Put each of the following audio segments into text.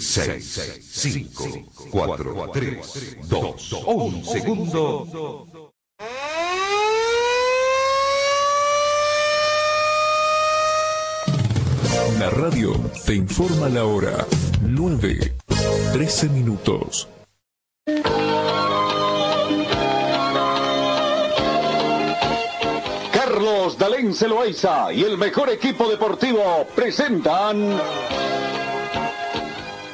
6, 5, 4, 3, 2, 1 segundo. La radio te informa la hora 9, 13 minutos. Carlos Dalén Celoaiza y el mejor equipo deportivo presentan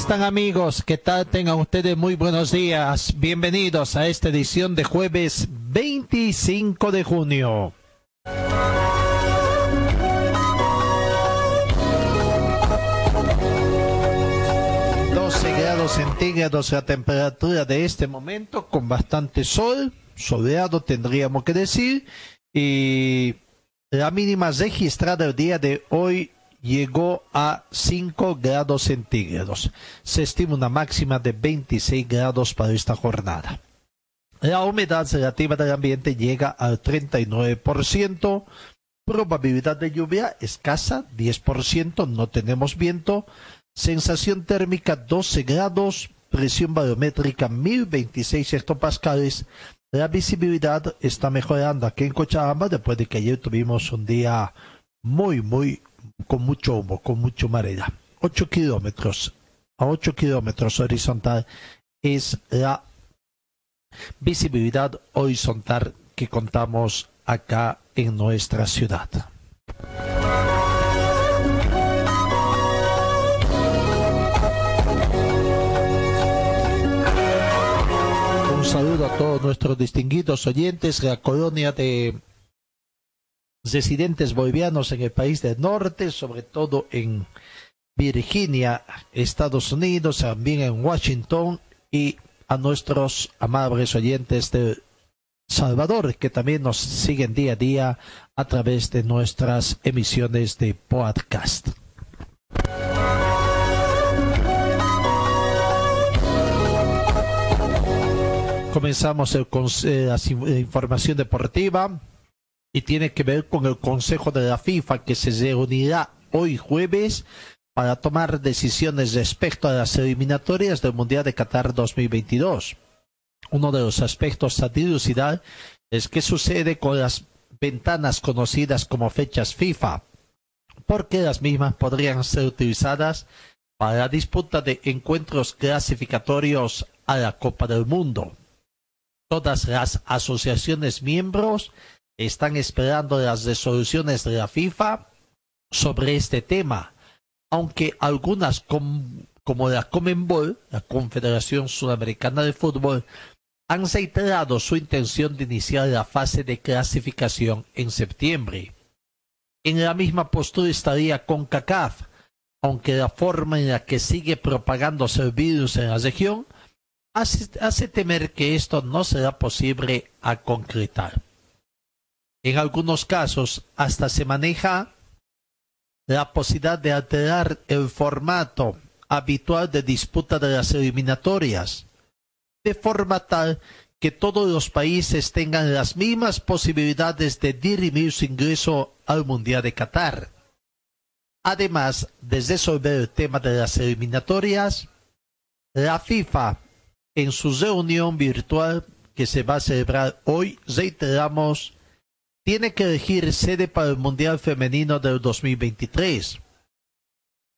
Están amigos? ¿Qué tal? Tengan ustedes muy buenos días. Bienvenidos a esta edición de jueves 25 de junio. grados centígrados la temperatura de este momento con bastante sol, soleado tendríamos que decir, y la mínima registrada el día de hoy llegó a 5 grados centígrados. Se estima una máxima de 26 grados para esta jornada. La humedad relativa del ambiente llega al 39%. Probabilidad de lluvia escasa, 10%. No tenemos viento. Sensación térmica 12 grados. Presión barométrica 1026 hectopascales. La visibilidad está mejorando aquí en Cochabamba después de que ayer tuvimos un día muy, muy con mucho humo, con mucho marea. 8 kilómetros, a 8 kilómetros horizontal es la visibilidad horizontal que contamos acá en nuestra ciudad. Un saludo a todos nuestros distinguidos oyentes, la colonia de residentes bolivianos en el país del norte, sobre todo en Virginia, Estados Unidos, también en Washington y a nuestros amables oyentes de Salvador que también nos siguen día a día a través de nuestras emisiones de podcast. Comenzamos el, eh, la información deportiva y tiene que ver con el Consejo de la FIFA que se reunirá hoy jueves para tomar decisiones respecto a las eliminatorias del Mundial de Qatar 2022. Uno de los aspectos a dilucidar es qué sucede con las ventanas conocidas como fechas FIFA, porque las mismas podrían ser utilizadas para la disputa de encuentros clasificatorios a la Copa del Mundo. Todas las asociaciones miembros están esperando las resoluciones de la FIFA sobre este tema, aunque algunas como la Comenbol, la Confederación Sudamericana de Fútbol, han reiterado su intención de iniciar la fase de clasificación en septiembre. En la misma postura estaría CONCACAF, aunque la forma en la que sigue propagándose el virus en la región hace, hace temer que esto no será posible a concretar. En algunos casos hasta se maneja la posibilidad de alterar el formato habitual de disputa de las eliminatorias, de forma tal que todos los países tengan las mismas posibilidades de dirimir su ingreso al Mundial de Qatar. Además de resolver el tema de las eliminatorias, la FIFA, en su reunión virtual que se va a celebrar hoy, reiteramos, tiene que elegir sede para el Mundial Femenino del 2023.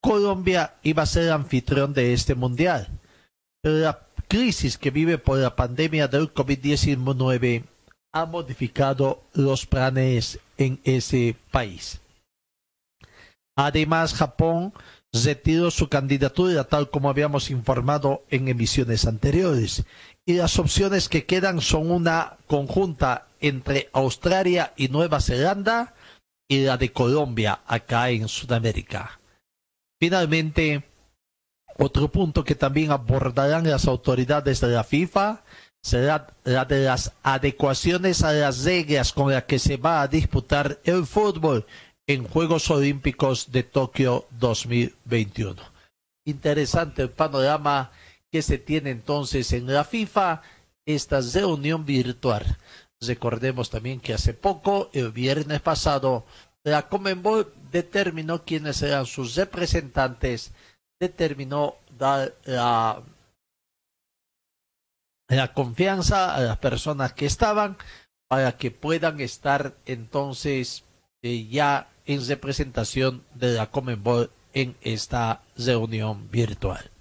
Colombia iba a ser anfitrión de este Mundial, pero la crisis que vive por la pandemia del COVID-19 ha modificado los planes en ese país. Además, Japón retiró su candidatura tal como habíamos informado en emisiones anteriores y las opciones que quedan son una conjunta entre Australia y Nueva Zelanda y la de Colombia acá en Sudamérica. Finalmente, Otro punto que también abordarán las autoridades de la FIFA será la de las adecuaciones a las reglas con las que se va a disputar el fútbol en Juegos Olímpicos de Tokio 2021. Interesante el panorama que se tiene entonces en la FIFA, esta reunión virtual. Recordemos también que hace poco, el viernes pasado, la Comenbol determinó quiénes serán sus representantes, determinó dar la, la confianza a las personas que estaban para que puedan estar entonces eh, ya en representación de la Comenbol en esta reunión virtual.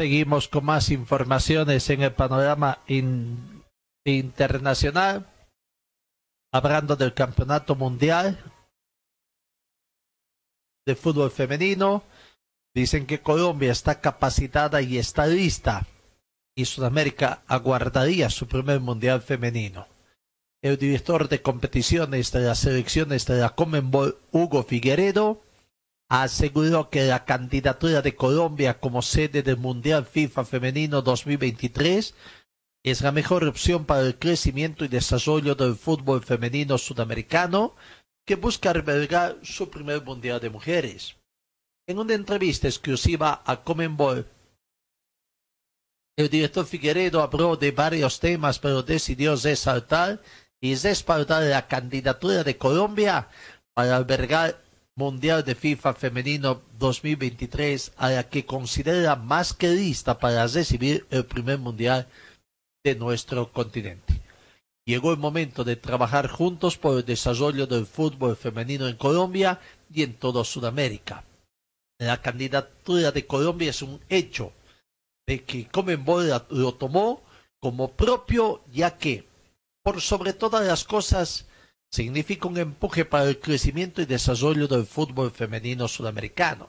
Seguimos con más informaciones en el panorama internacional. Hablando del campeonato mundial de fútbol femenino, dicen que Colombia está capacitada y está lista. Y Sudamérica aguardaría su primer mundial femenino. El director de competiciones de las selecciones de la Comenbol, Hugo Figueredo, aseguró que la candidatura de Colombia como sede del Mundial FIFA Femenino 2023 es la mejor opción para el crecimiento y desarrollo del fútbol femenino sudamericano que busca albergar su primer Mundial de Mujeres. En una entrevista exclusiva a Comenbol, el director Figueredo habló de varios temas, pero decidió resaltar y respaldar la candidatura de Colombia para albergar Mundial de FIFA Femenino 2023 a la que considera más que lista para recibir el primer Mundial de nuestro continente. Llegó el momento de trabajar juntos por el desarrollo del fútbol femenino en Colombia y en toda Sudamérica. La candidatura de Colombia es un hecho de que Comenbol lo tomó como propio ya que, por sobre todas las cosas, significa un empuje para el crecimiento y desarrollo del fútbol femenino sudamericano.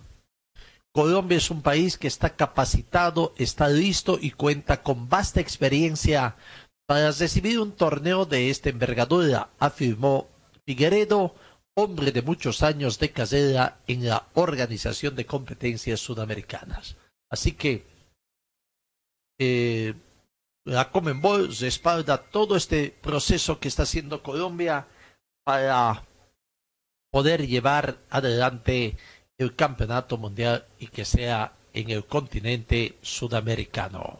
Colombia es un país que está capacitado, está listo y cuenta con vasta experiencia para recibir un torneo de esta envergadura, afirmó Figueredo, hombre de muchos años de carrera en la Organización de Competencias Sudamericanas. Así que eh, la Comenbol respalda todo este proceso que está haciendo Colombia para poder llevar adelante el campeonato mundial y que sea en el continente sudamericano.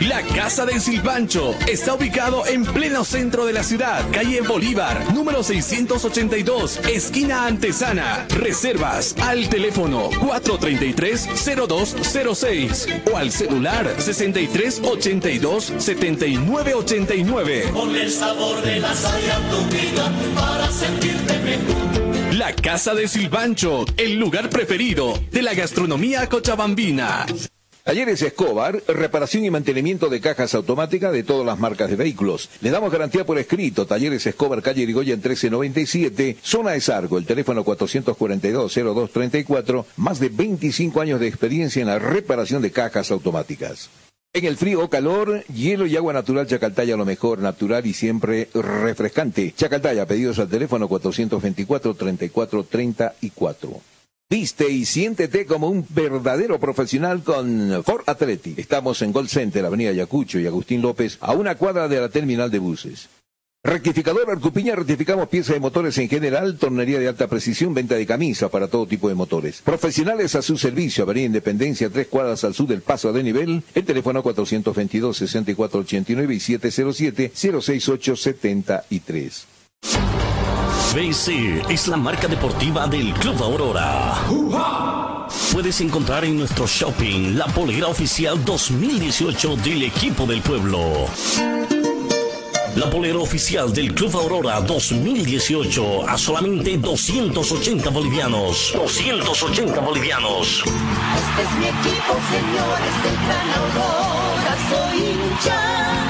La Casa del Silpancho está ubicado en pleno centro de la ciudad, calle Bolívar, número 682, esquina Antesana. Reservas al teléfono 433-0206 o al celular 6382-7989. Con el sabor de la saya tu vida para sentirte mejor. La Casa del Silpancho, el lugar preferido de la gastronomía cochabambina. Talleres Escobar, reparación y mantenimiento de cajas automáticas de todas las marcas de vehículos. Le damos garantía por escrito. Talleres Escobar, calle Irigoyen 1397, zona de Sargo, el teléfono 442-0234, más de 25 años de experiencia en la reparación de cajas automáticas. En el frío o calor, hielo y agua natural Chacaltaya lo mejor, natural y siempre refrescante. Chacaltaya, pedidos al teléfono 424-3434. Viste y siéntete como un verdadero profesional con Ford Athletic. Estamos en Gold Center, Avenida Yacucho y Agustín López, a una cuadra de la terminal de buses. Rectificador Arcupiña, rectificamos piezas de motores en general, tornería de alta precisión, venta de camisas para todo tipo de motores. Profesionales a su servicio, Avenida Independencia, tres cuadras al sur del paso de nivel, el teléfono 422-6489 y 707-06873. BC es la marca deportiva del Club Aurora. Puedes encontrar en nuestro shopping la polera oficial 2018 del equipo del pueblo. La polera oficial del Club Aurora 2018 a solamente 280 bolivianos. 280 bolivianos. Este es mi equipo, señores del Gran Aurora, soy hincha.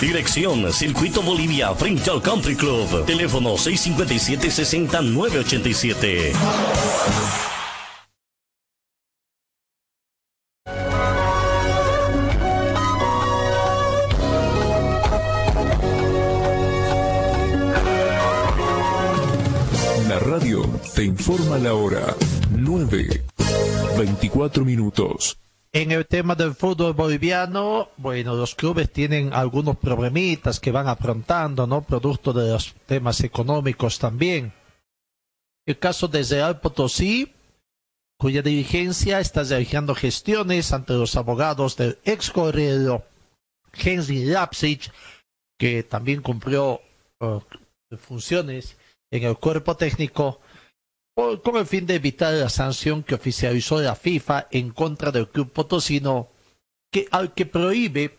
Dirección Circuito Bolivia frente al Country Club. Teléfono 657-6987. La radio te informa la hora 9, 24 minutos. En el tema del fútbol boliviano, bueno, los clubes tienen algunos problemitas que van afrontando, ¿no? Producto de los temas económicos también. El caso de Real Potosí, cuya dirigencia está realizando gestiones ante los abogados del ex correo Henry Lapsich, que también cumplió eh, funciones en el cuerpo técnico con el fin de evitar la sanción que oficializó la FIFA en contra del club potosino, que, al que prohíbe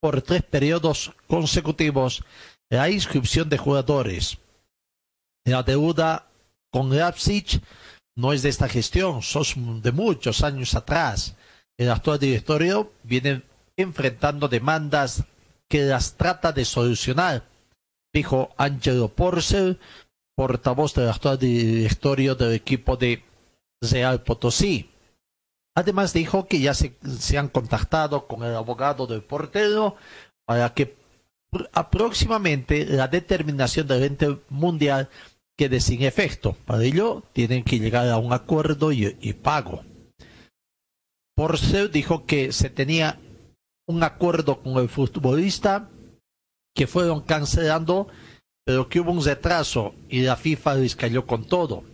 por tres periodos consecutivos la inscripción de jugadores. La deuda con Leipzig no es de esta gestión, son de muchos años atrás. El actual directorio viene enfrentando demandas que las trata de solucionar, dijo Angelo Porcel, portavoz del actual directorio del equipo de Real Potosí. Además dijo que ya se, han contactado con el abogado del portero para que pr- próximamente la determinación del ente mundial quede sin efecto. Para ello tienen que llegar a un acuerdo y, y pago. Porcel dijo que se tenía un acuerdo con el futbolista que fueron cancelando pero que hubo un retraso y la FIFA les cayó con todo.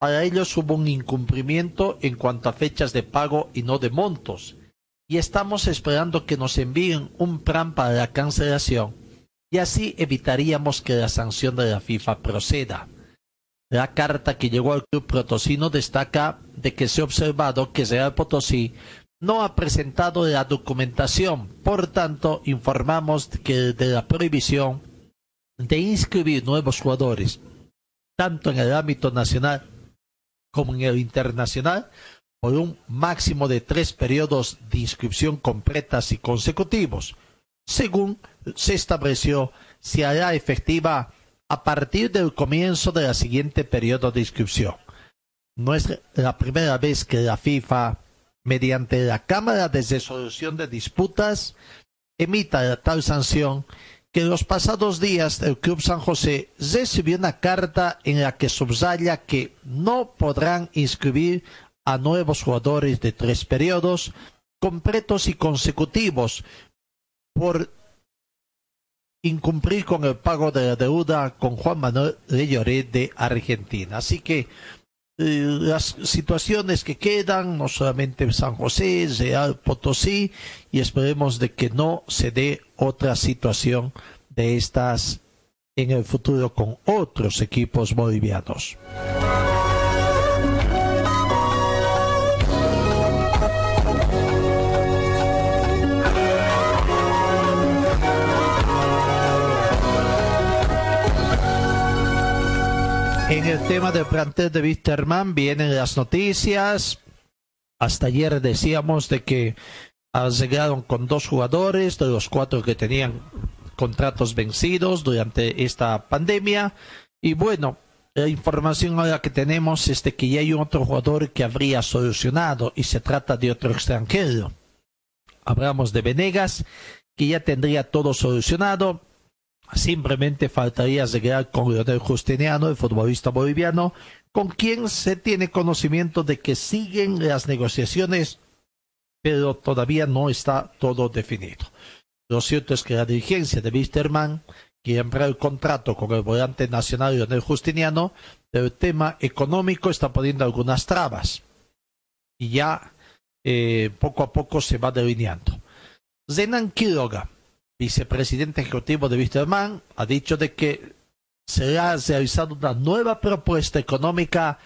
Para ellos hubo un incumplimiento en cuanto a fechas de pago y no de montos, y estamos esperando que nos envíen un plan para la cancelación, y así evitaríamos que la sanción de la FIFA proceda. La carta que llegó al club potosino destaca de que se ha observado que Real Potosí no ha presentado la documentación, por tanto informamos que de la prohibición de inscribir nuevos jugadores, tanto en el ámbito nacional como en el internacional, por un máximo de tres periodos de inscripción completas y consecutivos. Según se estableció, se hará efectiva a partir del comienzo de la siguiente periodo de inscripción. No es la primera vez que la FIFA, mediante la Cámara de Resolución de Disputas, emita tal sanción que los pasados días el Club San José recibió una carta en la que subraya que no podrán inscribir a nuevos jugadores de tres periodos completos y consecutivos por incumplir con el pago de la deuda con Juan Manuel Lloré de Argentina. Así que eh, las situaciones que quedan, no solamente San José, Real Potosí, y esperemos de que no se dé otra situación de estas en el futuro con otros equipos bolivianos. En el tema del plantel de Wisterman vienen las noticias. Hasta ayer decíamos de que llegaron con dos jugadores de los cuatro que tenían contratos vencidos durante esta pandemia. Y bueno, la información ahora que tenemos es de que ya hay otro jugador que habría solucionado y se trata de otro extranjero. Hablamos de Venegas, que ya tendría todo solucionado. Simplemente faltaría llegar con Leonel Justiniano, el futbolista boliviano, con quien se tiene conocimiento de que siguen las negociaciones, pero todavía no está todo definido. Lo cierto es que la dirigencia de Wisterman ampliar el contrato con el volante nacional Leonel Justiniano, pero el tema económico está poniendo algunas trabas. Y ya eh, poco a poco se va delineando. Zenan Quiroga, vicepresidente ejecutivo de Wisterman, ha dicho de que será realizada una nueva propuesta económica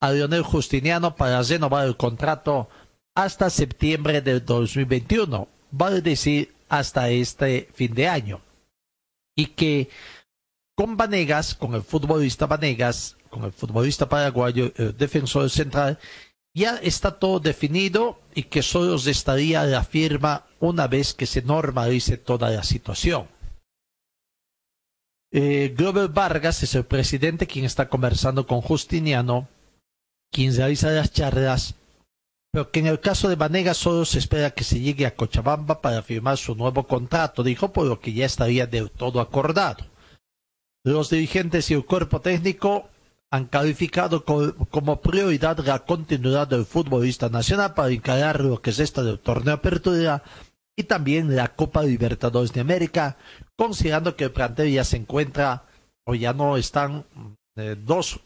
a Leonel Justiniano para renovar el contrato hasta septiembre del 2021, vale decir hasta este fin de año. Y que con Vanegas, con el futbolista Vanegas, con el futbolista paraguayo, el defensor central, ya está todo definido y que solo estaría la firma una vez que se normalice toda la situación. Eh, Vargas es el presidente quien está conversando con Justiniano, quien realiza las charlas, pero que en el caso de Vanegas solo se espera que se llegue a Cochabamba para firmar su nuevo contrato, dijo, por lo que ya estaría de todo acordado. Los dirigentes y el cuerpo técnico han calificado como prioridad la continuidad del futbolista nacional para encarar lo que es esta del torneo apertura y también la Copa Libertadores de América, considerando que el plantel ya se encuentra o ya no están eh, dos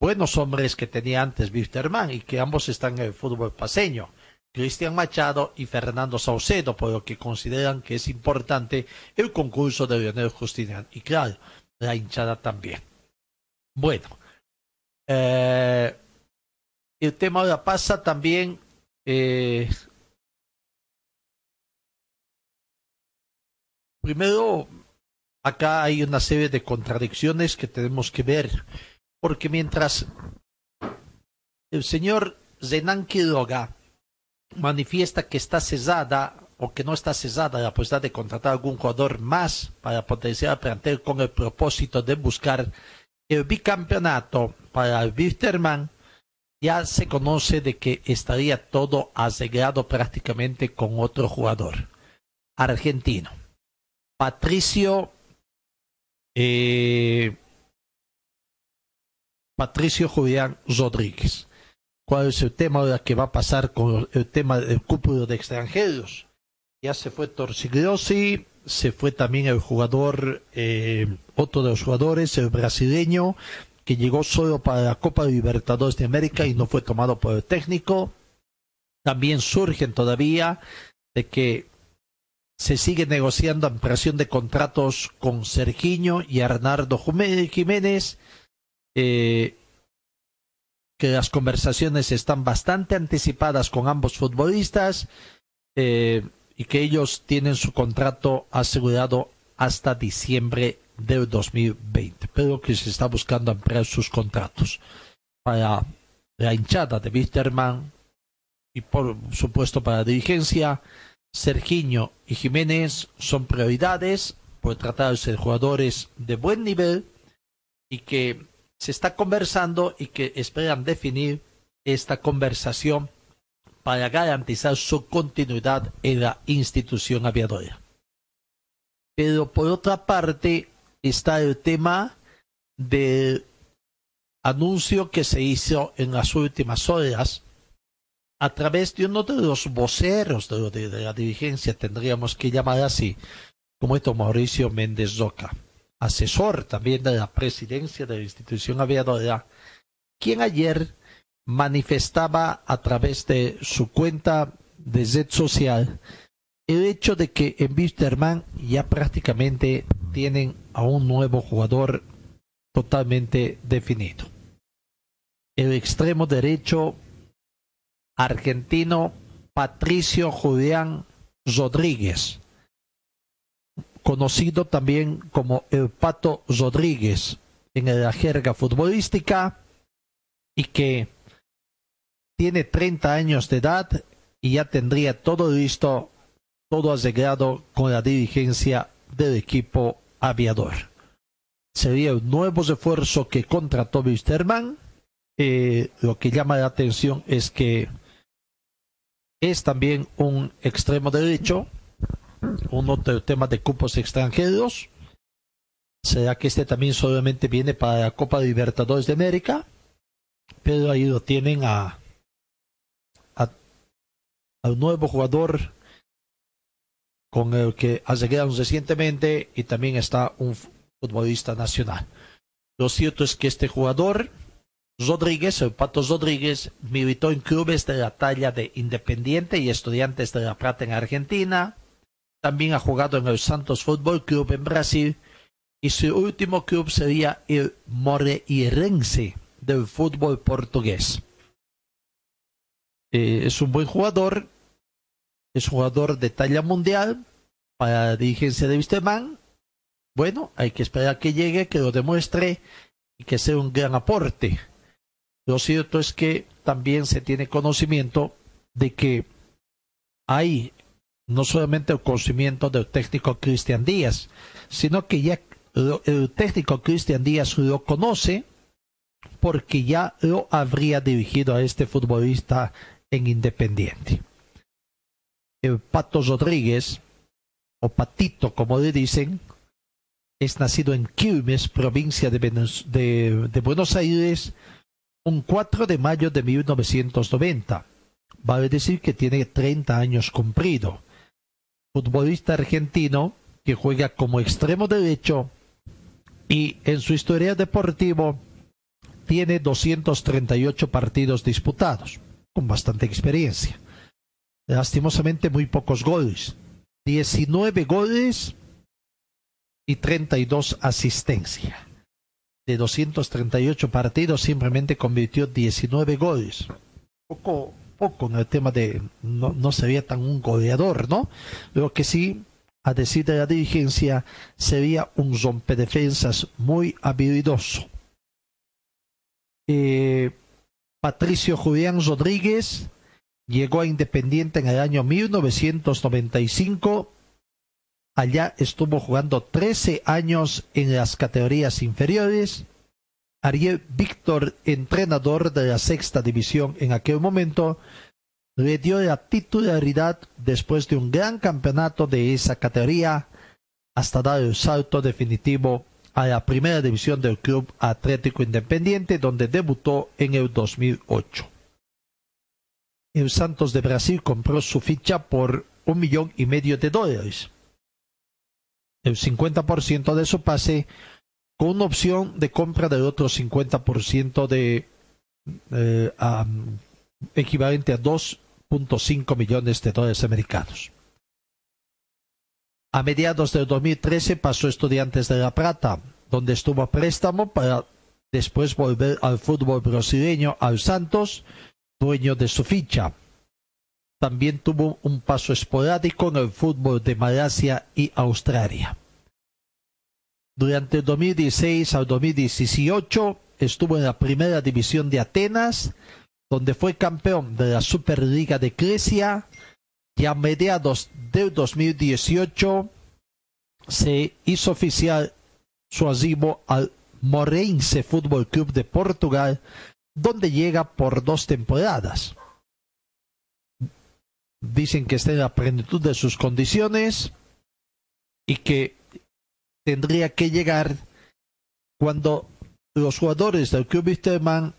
buenos hombres que tenía antes Wisterman y que ambos están en el fútbol paseño. Cristian Machado y Fernando Saucedo, por lo que consideran que es importante el concurso de Leonel Justinian. Y claro, la hinchada también. Bueno, eh, el tema ahora pasa también eh, primero acá hay una serie de contradicciones que tenemos que ver porque mientras el señor Zenan Quiroga manifiesta que está cesada o que no está cesada la posibilidad de contratar algún jugador más para potenciar el plantel con el propósito de buscar el bicampeonato para Wisterman ya se conoce de que estaría todo asegurado prácticamente con otro jugador argentino. Patricio eh, Patricio Julián Rodríguez. ¿Cuál es el tema ahora que va a pasar con el tema del cúpulo de extranjeros? Ya se fue Torsigliosi, se fue también el jugador, eh, otro de los jugadores, el brasileño, que llegó solo para la Copa Libertadores de América y no fue tomado por el técnico. También surgen todavía de que se sigue negociando ampliación de contratos con Sergiño y Arnardo Jiménez, eh, que las conversaciones están bastante anticipadas con ambos futbolistas. Eh, y que ellos tienen su contrato asegurado hasta diciembre del 2020, pero que se está buscando ampliar sus contratos. Para la hinchada de Wisterman y por supuesto para la dirigencia, Sergiño y Jiménez son prioridades por tratarse de jugadores de buen nivel y que se está conversando y que esperan definir esta conversación para garantizar su continuidad en la institución aviadora. Pero por otra parte está el tema del anuncio que se hizo en las últimas horas a través de uno de los voceros de, la dirigencia, tendríamos que llamar así, como esto Mauricio Méndez Roca, asesor también de la presidencia de la institución aviadora, quien ayer manifestaba a través de su cuenta de red social el hecho de que en Wisterman ya prácticamente tienen a un nuevo jugador totalmente definido. El extremo derecho argentino Patricio Julián Rodríguez, conocido también como el Pato Rodríguez, en la jerga futbolística y que tiene 30 años de edad y ya tendría todo listo, todo arreglado con la dirigencia del equipo aviador. Sería un nuevo refuerzo que contrató Wisterman. Eh, lo que llama la atención es que es también un extremo derecho, uno de los temas de cupos extranjeros. ¿Será que este también solamente viene para la Copa Libertadores de América? Pero ahí lo tienen a, un nuevo jugador con el que llegado recientemente y también está un futbolista nacional. Lo cierto es que este jugador, Rodríguez, el Pato Rodríguez, militó en clubes de la talla de Independiente y Estudiantes de La Plata en Argentina. También ha jugado en el Santos Fútbol Club en Brasil y su último club sería el Moreirense del fútbol portugués. Eh, es un buen jugador, es jugador de talla mundial para la dirigencia de Wisterman. Bueno, hay que esperar que llegue, que lo demuestre y que sea un gran aporte. Lo cierto es que también se tiene conocimiento de que hay no solamente el conocimiento del técnico Cristian Díaz, sino que ya el técnico Cristian Díaz lo conoce porque ya lo habría dirigido a este futbolista en Independiente. El Pato Rodríguez, o Patito como le dicen, es nacido en Quilmes, provincia de, de Buenos Aires, un 4 de mayo de 1990. Vale decir que tiene 30 años cumplido. Futbolista argentino que juega como extremo derecho y en su historia deportivo tiene 238 partidos disputados, con bastante experiencia. Lastimosamente muy pocos goles, 19 goles y 32 asistencias. De 238 partidos simplemente convirtió 19 goles. Poco, poco en el tema de no, no sería tan un goleador, ¿no? Lo que sí a decir de la dirigencia, sería un rompedefensas muy habilidoso. Eh, Patricio Julián Rodríguez llegó a Independiente en el año 1995. Allá estuvo jugando 13 años en las categorías inferiores. Ariel Víctor, entrenador de la sexta división en aquel momento, le dio la titularidad después de un gran campeonato de esa categoría hasta dar el salto definitivo a la primera división del Club Atlético Independiente, donde debutó en el 2008. El Santos de Brasil compró su ficha por un millón y medio de dólares. El 50% de su pase con una opción de compra del otro 50% de eh, equivalente a dos cinco millones de dólares americanos. A mediados del 2013 pasó a Estudiantes de La Plata, donde estuvo a préstamo para después volver al fútbol brasileño al Santos, dueño de su ficha. También tuvo un paso esporádico en el fútbol de Malasia y Australia. Durante el 2016 al 2018 estuvo en la primera división de Atenas, donde fue campeón de la Superliga de Grecia y a mediados del 2018 se hizo oficial su arribo al Morense Fútbol Club de Portugal, donde llega por dos temporadas. Dicen que está en la plenitud de sus condiciones y que tendría que llegar cuando los jugadores del Club Wisterman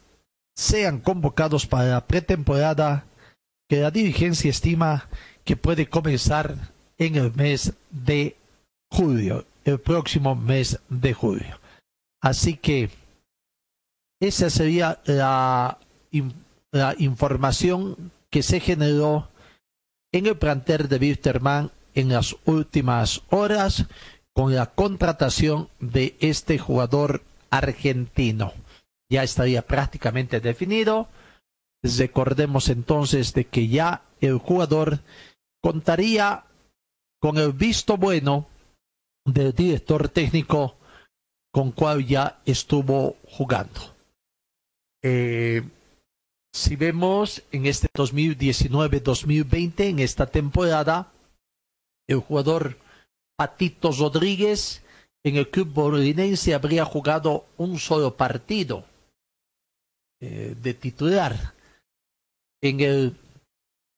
sean convocados para la pretemporada que la dirigencia estima que puede comenzar en el mes de julio, el próximo mes de julio. Así que esa sería la, información que se generó en el plantel de Wisterman en las últimas horas con la contratación de este jugador argentino ya estaría prácticamente definido. Recordemos entonces de que ya el jugador contaría con el visto bueno del director técnico con cual ya estuvo jugando. Eh, si vemos en este 2019-2020, en esta temporada, el jugador Patito Rodríguez en el club borinense habría jugado un solo partido eh, de titular. En, el,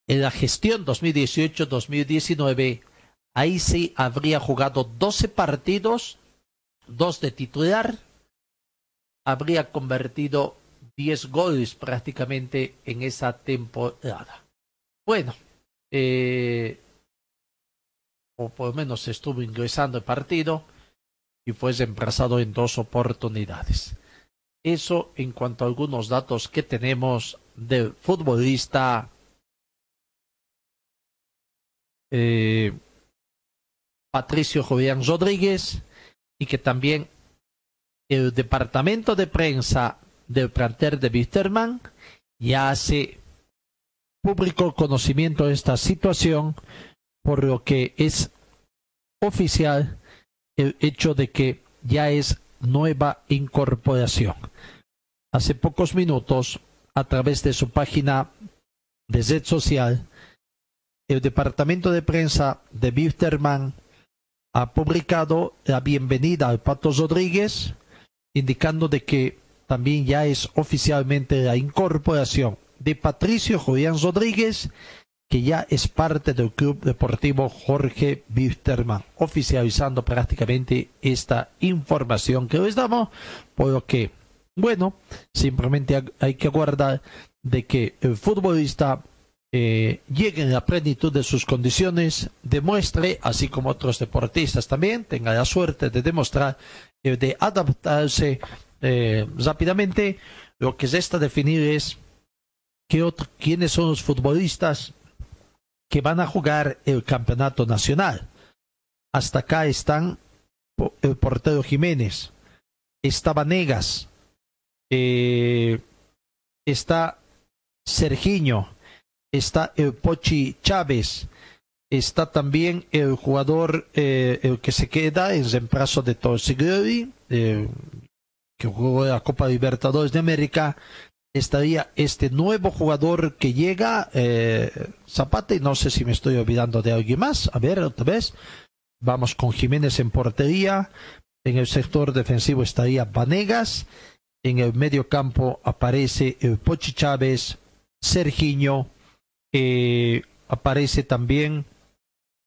en la gestión 2018-2019, ahí sí habría jugado 12 partidos, dos de titular, habría convertido 10 goles prácticamente en esa temporada. Bueno, eh, o por lo menos estuvo ingresando el partido y fue reemplazado en dos oportunidades. Eso en cuanto a algunos datos que tenemos del futbolista eh, Patricio Jovian Rodríguez y que también el departamento de prensa del plantel de Wisterman ya hace público conocimiento de esta situación, por lo que es oficial el hecho de que ya es nueva incorporación. Hace pocos minutos, a través de su página de red social, el departamento de prensa de Wisterman ha publicado la bienvenida al Pato Rodríguez, indicando de que también ya es oficialmente la incorporación de Patricio Julián Rodríguez, que ya es parte del Club Deportivo Jorge Wisterman, oficializando prácticamente esta información que les damos, por lo que, bueno, simplemente hay que aguardar de que el futbolista eh, llegue en la plenitud de sus condiciones, demuestre, así como otros deportistas también, tenga la suerte de demostrar, eh, de adaptarse eh, rápidamente. Lo que resta definir es quiénes son los futbolistas que van a jugar el campeonato nacional. Hasta acá están el portero Jiménez, está Vanegas, eh, está Sergiño, está el Pochi Chávez, está también el jugador eh, el que se queda en reemplazo de Torsigliori, eh, que jugó la Copa Libertadores de América, estaría este nuevo jugador que llega, eh, Zapata, y no sé si me estoy olvidando de alguien más. A ver, otra vez. Vamos con Jiménez en portería. En el sector defensivo estaría Vanegas. En el medio campo aparece el Pochi Chávez, Sergiño. Eh, aparece también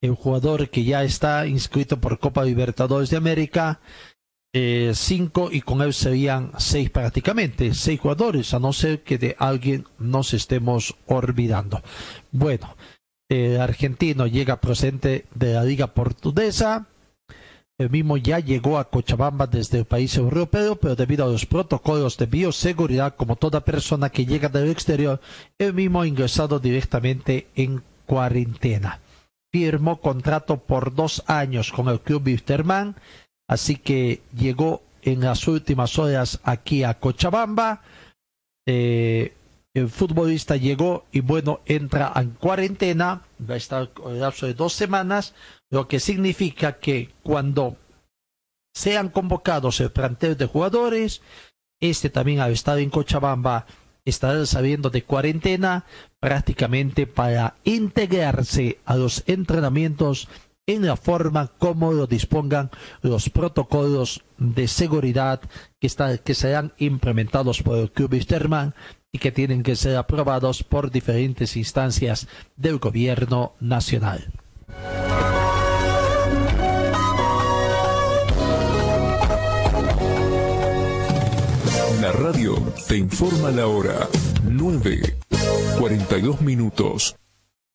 el jugador que ya está inscrito por Copa Libertadores de América, eh, cinco y con él serían seis prácticamente, seis jugadores, a no ser que de alguien nos estemos olvidando. Bueno, el argentino llega procedente de la liga portuguesa, el mismo ya llegó a Cochabamba desde el país europeo, pero debido a los protocolos de bioseguridad, como toda persona que llega del exterior, el mismo ha ingresado directamente en cuarentena. Firmó contrato por dos años con el club Wisterman Así que llegó en las últimas horas aquí a Cochabamba. Eh, el futbolista llegó y bueno, entra en cuarentena, va a estar el lapso de dos semanas, lo que significa que cuando sean convocados el plantel de jugadores, este también al estar en Cochabamba estará saliendo de cuarentena prácticamente para integrarse a los entrenamientos en la forma como lo dispongan los protocolos de seguridad que, que serán implementados por el Club Wisterman y que tienen que ser aprobados por diferentes instancias del gobierno nacional. La radio te informa la hora 9, 42 minutos.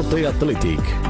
Forte Athletic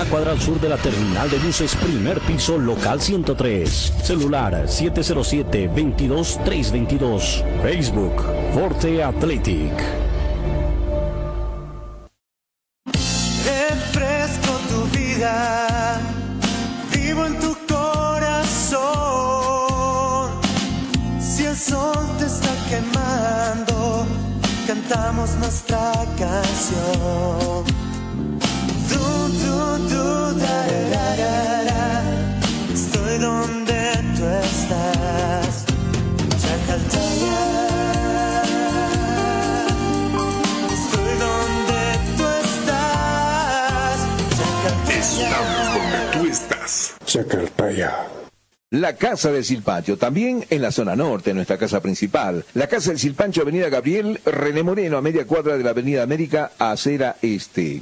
cuadra al sur de la terminal de buses, primer piso, local 103. Celular 707-22322. Facebook, Forte Athletic. Refresco tu vida, vivo en tu corazón. Si el sol te está quemando, cantamos nuestra canción. Chacartaya. La Casa del Silpancho, también en la zona norte, nuestra casa principal. La Casa del Silpancho, Avenida Gabriel, René Moreno, a media cuadra de la Avenida América, acera este.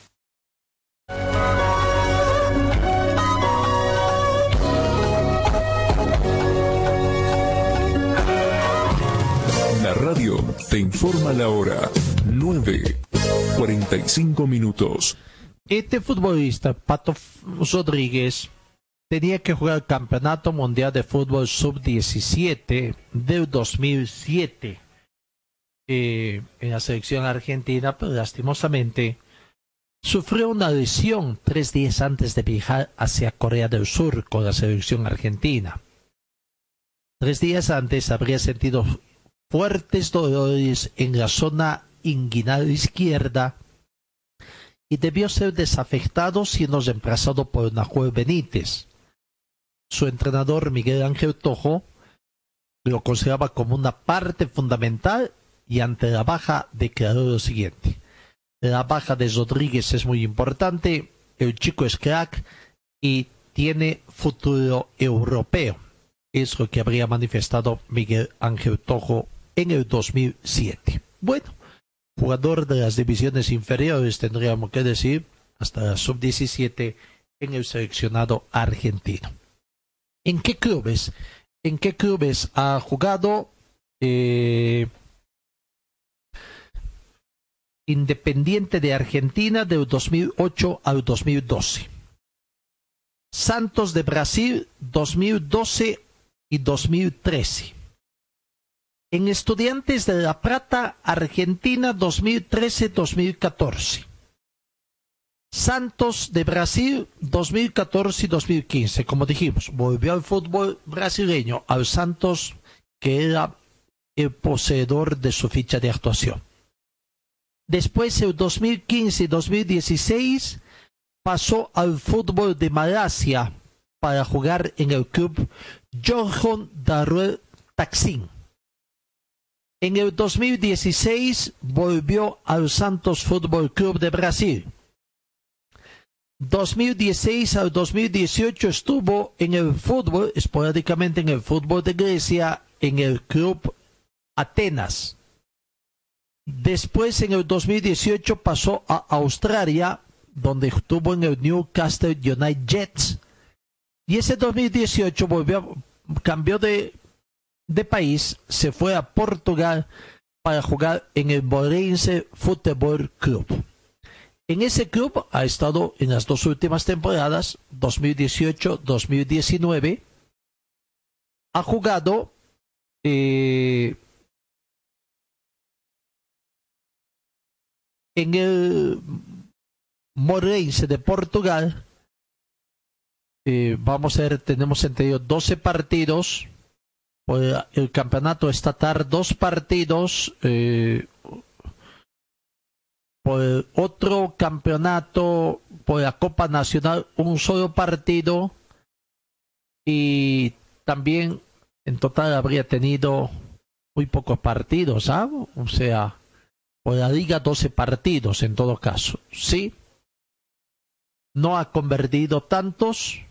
Te informa la hora. 9. 45 minutos. Este futbolista, Pato Rodríguez, tenía que jugar el Campeonato Mundial de Fútbol Sub-17 del 2007 eh, en la selección argentina, pero lastimosamente sufrió una lesión tres días antes de viajar hacia Corea del Sur con la selección argentina. Tres días antes habría sentido fuertes dolores en la zona inguinal izquierda y debió ser desafectado siendo reemplazado por Nahuel Benítez. Su entrenador Miguel Ángel Tojo lo consideraba como una parte fundamental y ante la baja declaró lo siguiente. La baja de Rodríguez es muy importante, el chico es crack y tiene futuro europeo. Es lo que habría manifestado Miguel Ángel Tojo en el 2007. Bueno, jugador de las divisiones inferiores, tendríamos que decir, hasta la sub-17 en el seleccionado argentino. ¿En qué clubes? ¿En qué clubes ha jugado? Eh, Independiente de Argentina del 2008 al 2012. Santos de Brasil 2012 y 2013. En Estudiantes de La Plata, Argentina 2013-2014. Santos de Brasil 2014 y 2015. Como dijimos, volvió al fútbol brasileño, al Santos que era el poseedor de su ficha de actuación. Después, en 2015 y 2016, pasó al fútbol de Malasia para jugar en el club John Darrell Taksin. En el 2016 volvió al Santos Fútbol Club de Brasil. 2016 al 2018 estuvo en el fútbol, esporádicamente en el fútbol de Grecia, en el club Atenas. Después, en el 2018, pasó a Australia, donde estuvo en el Newcastle United Jets. Y ese 2018 volvió, cambió de, de país, se fue a Portugal para jugar en el Morense Football Club. En ese club ha estado en las dos últimas temporadas, 2018-2019. Ha jugado eh, en el Morense de Portugal. Eh, vamos a ver, tenemos entre ellos 12 partidos. Por el campeonato estatal, dos partidos. Eh, por otro campeonato, por la Copa Nacional, un solo partido. Y también en total habría tenido muy pocos partidos, ¿sabes? O sea, por la liga 12 partidos en todo caso. Sí, no ha convertido tantos.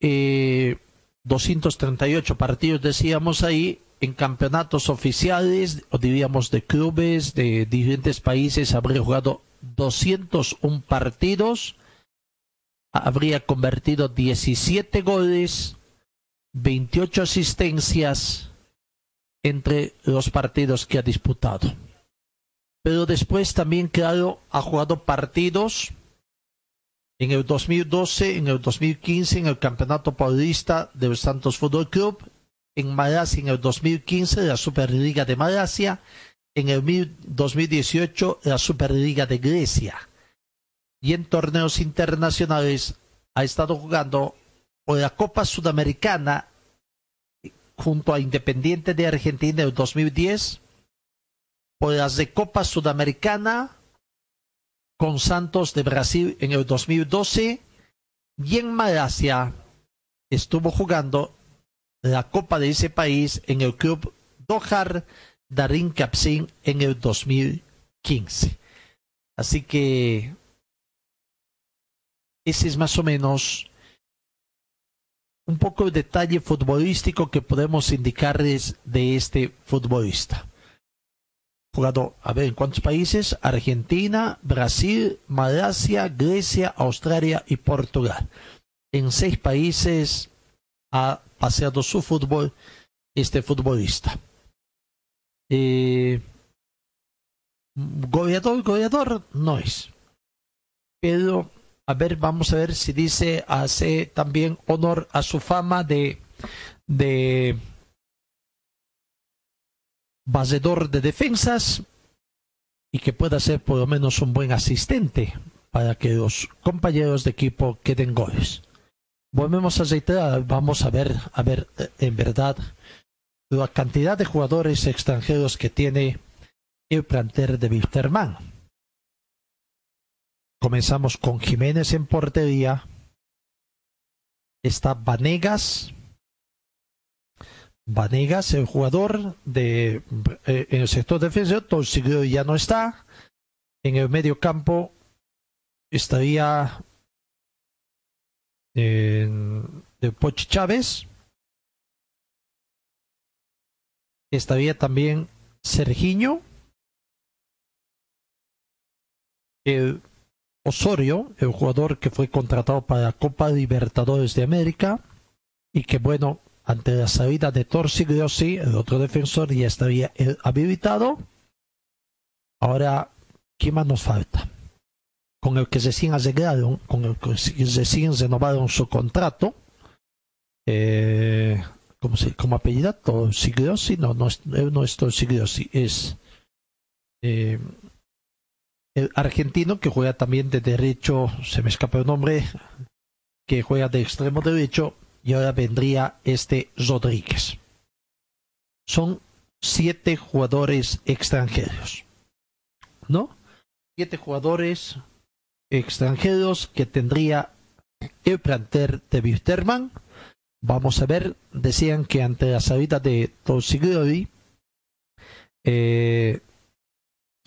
Eh, 238 partidos decíamos ahí en campeonatos oficiales o diríamos de clubes de diferentes países habría jugado 201 partidos habría convertido 17 goles 28 asistencias entre los partidos que ha disputado. Pero después también, claro, ha jugado partidos en el 2012, en el 2015, en el Campeonato Paulista del Santos Fútbol Club, en Malasia en el 2015, la Superliga de Malasia, en el 2018, la Superliga de Grecia. Y en torneos internacionales ha estado jugando por la Copa Sudamericana junto a Independiente de Argentina en el 2010, por las de Copa Sudamericana con Santos de Brasil en el 2012 y en Malasia estuvo jugando la Copa de ese país en el club Dohar Darin Kapsin en el 2015. Así que ese es más o menos un poco el detalle futbolístico que podemos indicarles de este futbolista jugado, a ver, ¿en cuántos países? Argentina, Brasil, Malasia, Grecia, Australia y Portugal. En seis países ha paseado su fútbol este futbolista. Eh, goleador, goleador no es. Pero, a ver, vamos a ver si dice, hace también honor a su fama de, de basedor de defensas y que pueda ser por lo menos un buen asistente para que los compañeros de equipo queden goles. Volvemos a reiterar, vamos a ver, a ver eh, en verdad la cantidad de jugadores extranjeros que tiene el planter de Wilterman. Comenzamos con Jiménez en portería. Está Vanegas, Vanegas, el jugador de eh, en el sector defensivo, Torsiglio ya no está. En el medio campo estaría en, de Chávez. Estaría también Sergiño. El Osorio, el jugador que fue contratado para la Copa Libertadores de América y que bueno, ante la salida de Torsigliosi, el otro defensor ya estaría habilitado. Ahora, ¿quién más nos falta? Con el que recién arreglaron, con el que recién renovaron su contrato. Eh, ¿cómo, se, ¿Cómo apellida? Torsigliosi, no, no, no es Torsigliosi, es eh, el argentino que juega también de derecho, se me escapa el nombre, que juega de extremo derecho y ahora vendría este Rodríguez. Son siete jugadores extranjeros. ¿No? Siete jugadores extranjeros que tendría el planter de Wisterman. Vamos a ver, decían que ante la salida de Torsiglioli, eh,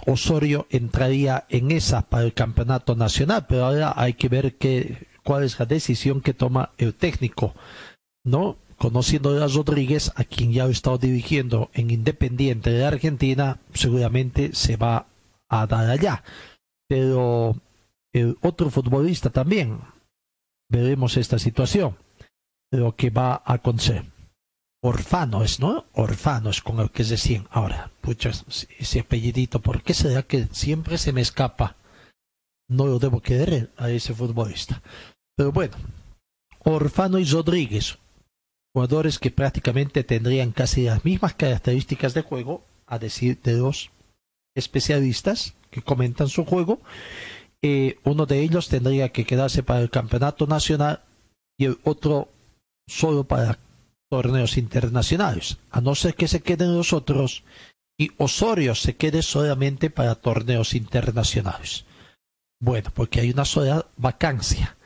Osorio entraría en esa para el campeonato nacional, pero ahora hay que ver qué, cuál es la decisión que toma el técnico, ¿no? Conociendo a Rodríguez, a quien ya ha estado dirigiendo en Independiente de Argentina, seguramente se va a dar allá. Pero el otro futbolista también, veremos esta situación, lo que va a acontecer. Orfanos, ¿no? Orfanos con el que se decían. Ahora, pucha, ese apellidito, ¿por qué será que siempre se me escapa? No lo debo querer a ese futbolista. Pero bueno, Orfano y Rodríguez, jugadores que prácticamente tendrían casi las mismas características de juego, a decir de dos especialistas que comentan su juego. Eh, uno de ellos tendría que quedarse para el campeonato nacional y el otro solo para torneos internacionales, a no ser que se queden los otros y Osorio se quede solamente para torneos internacionales. Bueno, porque hay una sola vacancia,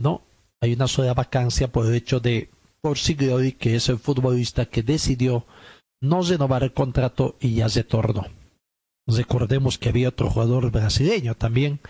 ¿no? Hay una sola vacancia por el hecho de Porcigliori, que es el futbolista que decidió no renovar el contrato y ya se tornó. Recordemos que había otro jugador brasileño también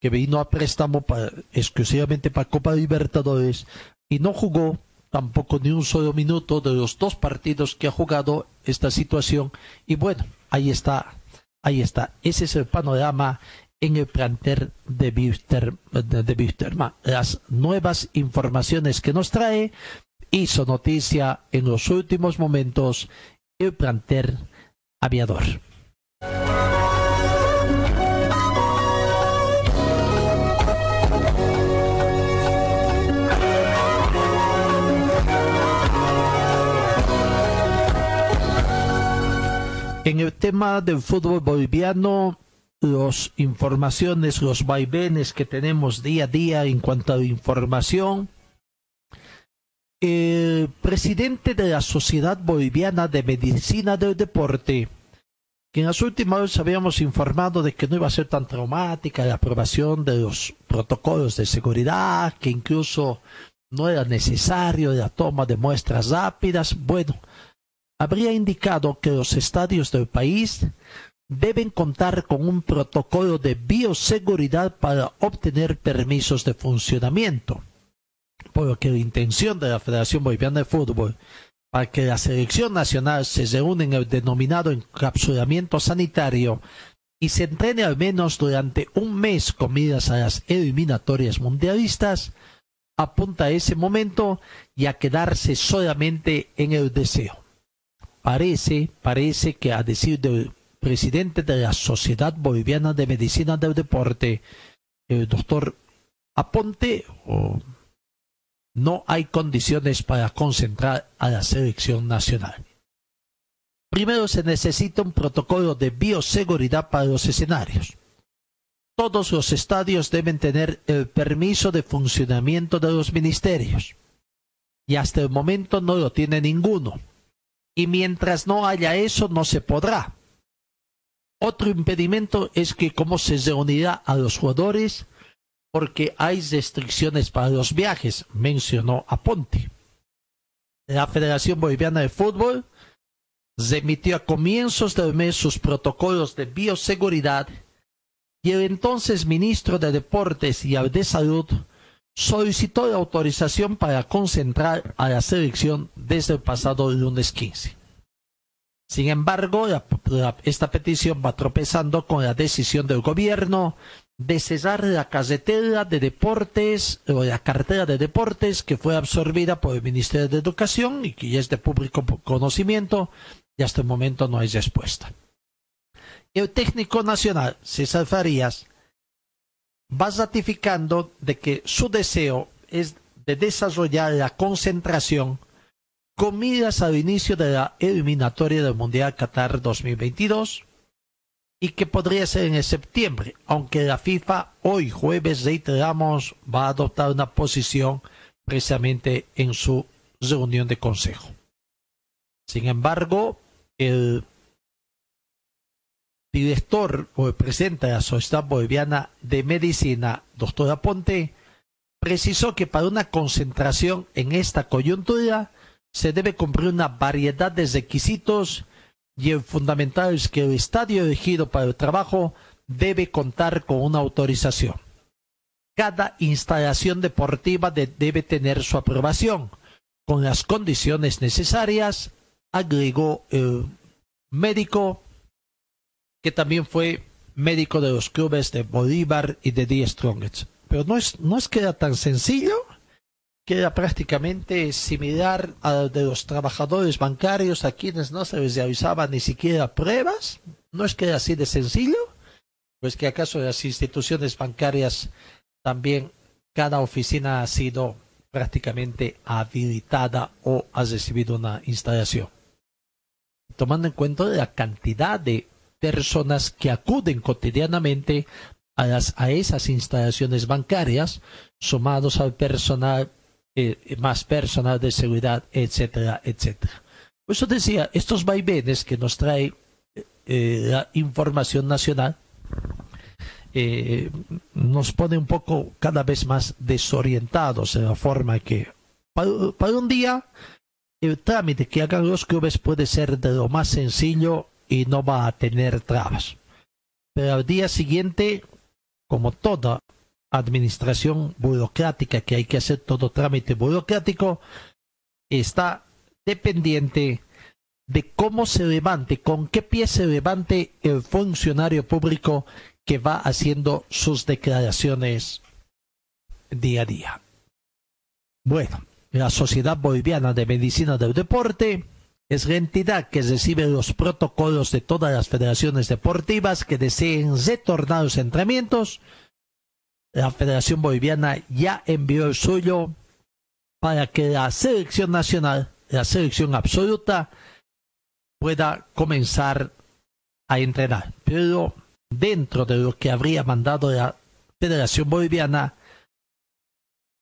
que vino a préstamo exclusivamente para Copa Libertadores y no jugó tampoco ni un solo minuto de los dos partidos que ha jugado esta situación. Y bueno, ahí está, ahí está. Ese es el panorama en el planter de, Bister, de, Las nuevas informaciones que nos trae hizo noticia en los últimos momentos el planter aviador. En el tema del fútbol boliviano, las informaciones, los vaivenes que tenemos día a día en cuanto a información. El presidente de la Sociedad Boliviana de Medicina del Deporte, que en las últimas veces habíamos informado de que no iba a ser tan traumática la aprobación de los protocolos de seguridad, que incluso no era necesario la toma de muestras rápidas. Bueno, habría indicado que los estadios del país deben contar con un protocolo de bioseguridad para obtener permisos de funcionamiento. Por lo que la intención de la Federación Boliviana de Fútbol para que la selección nacional se reúne en el denominado encapsulamiento sanitario y se entrene al menos durante un mes con miras a las eliminatorias mundialistas, apunta a ese momento y a quedarse solamente en el deseo parece, parece que a decir del presidente de la Sociedad Boliviana de Medicina del Deporte, el doctor Aponte, no hay condiciones para concentrar a la selección nacional. Primero se necesita un protocolo de bioseguridad para los escenarios. Todos los estadios deben tener el permiso de funcionamiento de los ministerios. Y hasta el momento no lo tiene ninguno y mientras no haya eso no se podrá. Otro impedimento es que cómo se reunirá a los jugadores porque hay restricciones para los viajes, mencionó Aponte. La Federación Boliviana de Fútbol remitió a comienzos del mes sus protocolos de bioseguridad y el entonces ministro de Deportes y de Salud solicitó la autorización para concentrar a la selección desde el pasado lunes 15. Sin embargo, esta petición va tropezando con la decisión del gobierno de cesar la carretera de deportes o la cartera de deportes que fue absorbida por el Ministerio de Educación y que es de público conocimiento y hasta el momento no hay respuesta. El técnico nacional, César Farías, va ratificando de que su deseo es de desarrollar la concentración con miras al inicio de la eliminatoria del Mundial Qatar 2022 y que podría ser en septiembre, aunque la FIFA hoy jueves, reiteramos, va a adoptar una posición precisamente en su reunión de consejo. Sin embargo, el director o el presidente de la Sociedad Boliviana de Medicina, doctor Aponte, precisó que para una concentración en esta coyuntura se debe cumplir una variedad de requisitos y el fundamental es que el estadio elegido para el trabajo debe contar con una autorización. Cada instalación deportiva debe tener su aprobación con las condiciones necesarias, agregó el médico, que también fue médico de los clubes de Bolívar y de Die Strongest. Pero no es, no es que era tan sencillo, que era prácticamente similar al de los trabajadores bancarios a quienes no se les realizaban ni siquiera pruebas. No es que era así de sencillo, pues que acaso las instituciones bancarias también cada oficina ha sido prácticamente habilitada o ha recibido una instalación. Tomando en cuenta la cantidad de personas que acuden cotidianamente a, las, a esas instalaciones bancarias, sumados al personal, eh, más personal de seguridad, etcétera, etcétera. Por eso decía, estos vaivenes que nos trae eh, la información nacional eh, nos pone un poco cada vez más desorientados en la forma que para, un día el trámite que hagan los clubes puede ser de lo más sencillo y no va a tener trabas. Pero al día siguiente, como toda administración burocrática que hay que hacer todo trámite burocrático, está dependiente de cómo se levante, con qué pie se levante el funcionario público que va haciendo sus declaraciones día a día. Bueno, la Sociedad Boliviana de Medicina del Deporte es la entidad que recibe los protocolos de todas las federaciones deportivas que deseen retornar los entrenamientos. La Federación Boliviana ya envió el suyo para que la selección nacional, la selección absoluta, pueda comenzar a entrenar. Pero dentro de lo que habría mandado la Federación Boliviana,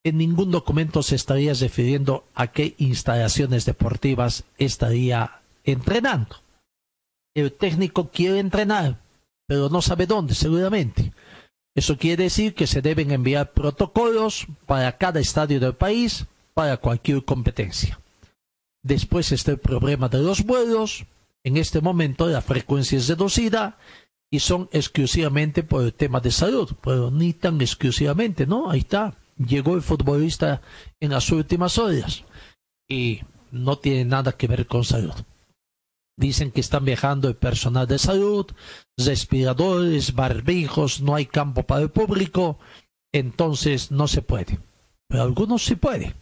en ningún documento se estaría refiriendo a qué instalaciones deportivas estaría entrenando. El técnico quiere entrenar, pero no sabe dónde, seguramente. Eso quiere decir que se deben enviar protocolos para cada estadio del país, para cualquier competencia. Después está el problema de los vuelos. En este momento la frecuencia es reducida y son exclusivamente por el tema de salud, pero ni tan exclusivamente, ¿no? Ahí está, llegó el futbolista en las últimas horas y no tiene nada que ver con salud. Dicen que están viajando el personal de salud, respiradores, barbijos, no hay campo para el público, entonces no se puede. Pero algunos sí pueden.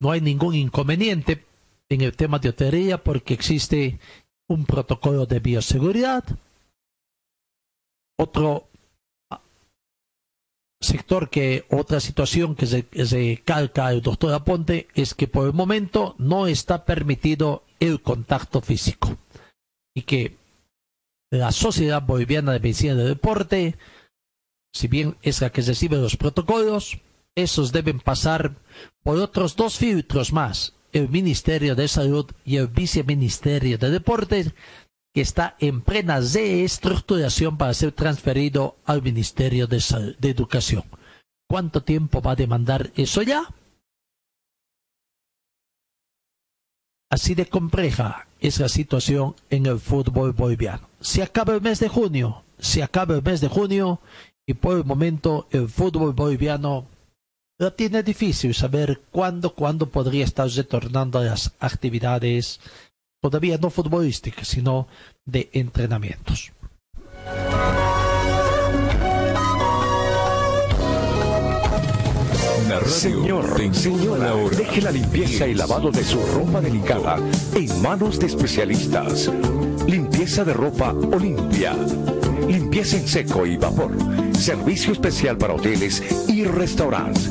No hay ningún inconveniente en el tema de hotelería porque existe un protocolo de bioseguridad, otro sector que, otra situación que se, calca el doctor Aponte es que por el momento no está permitido el contacto físico y que la Sociedad Boliviana de Medicina de Deporte, si bien es la que recibe los protocolos, esos deben pasar por otros dos filtros más, el Ministerio de Salud y el Viceministerio de Deportes, que está en plena reestructuración para ser transferido al Ministerio de, Educación. ¿Cuánto tiempo va a demandar eso ya? Así de compleja es la situación en el fútbol boliviano. Se acaba el mes de junio, se acaba el mes de junio y por el momento el fútbol boliviano lo tiene difícil saber cuándo, cuándo podría estar retornando a las actividades todavía no futbolística, sino de entrenamientos. Señor, señora, deje la limpieza y lavado de su ropa delicada en manos de especialistas. Limpieza de ropa Olimpia. Limpieza en seco y vapor. Servicio especial para hoteles y restaurantes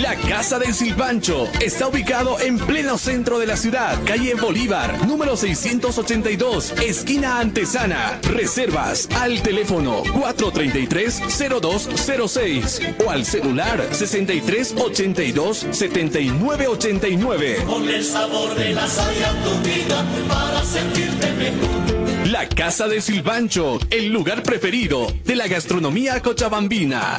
La Casa del Silpancho está ubicado en pleno centro de la ciudad, calle Bolívar, número 682, esquina Antesana. Reservas al teléfono 433-0206 o al celular 6382-7989. Con el sabor de la saya tu vida para sentirte mejor. La Casa del Silpancho, el lugar preferido de la gastronomía cochabambina.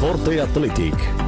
Forte Athletic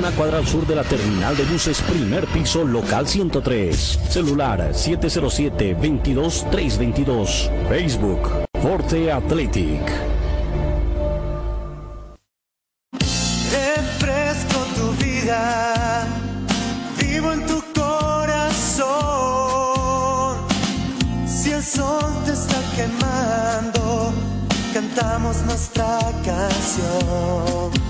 una cuadra al sur de la terminal de buses, primer piso, local 103. Celular 707-22322. Facebook, Forte Athletic. Refresco tu vida, vivo en tu corazón. Si el sol te está quemando, cantamos nuestra canción.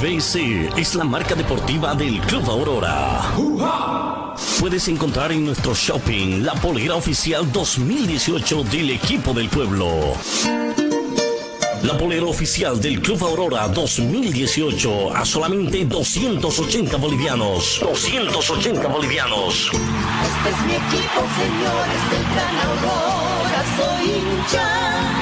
BC es la marca deportiva del Club Aurora. Puedes encontrar en nuestro shopping la polera oficial 2018 del equipo del pueblo. La polera oficial del Club Aurora 2018 a solamente 280 bolivianos. 280 bolivianos. Este es mi equipo, señores del Gran Aurora, soy hincha.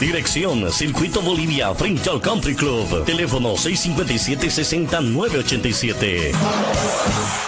Dirección Circuito Bolivia frente al Country Club. Teléfono 657-60-987.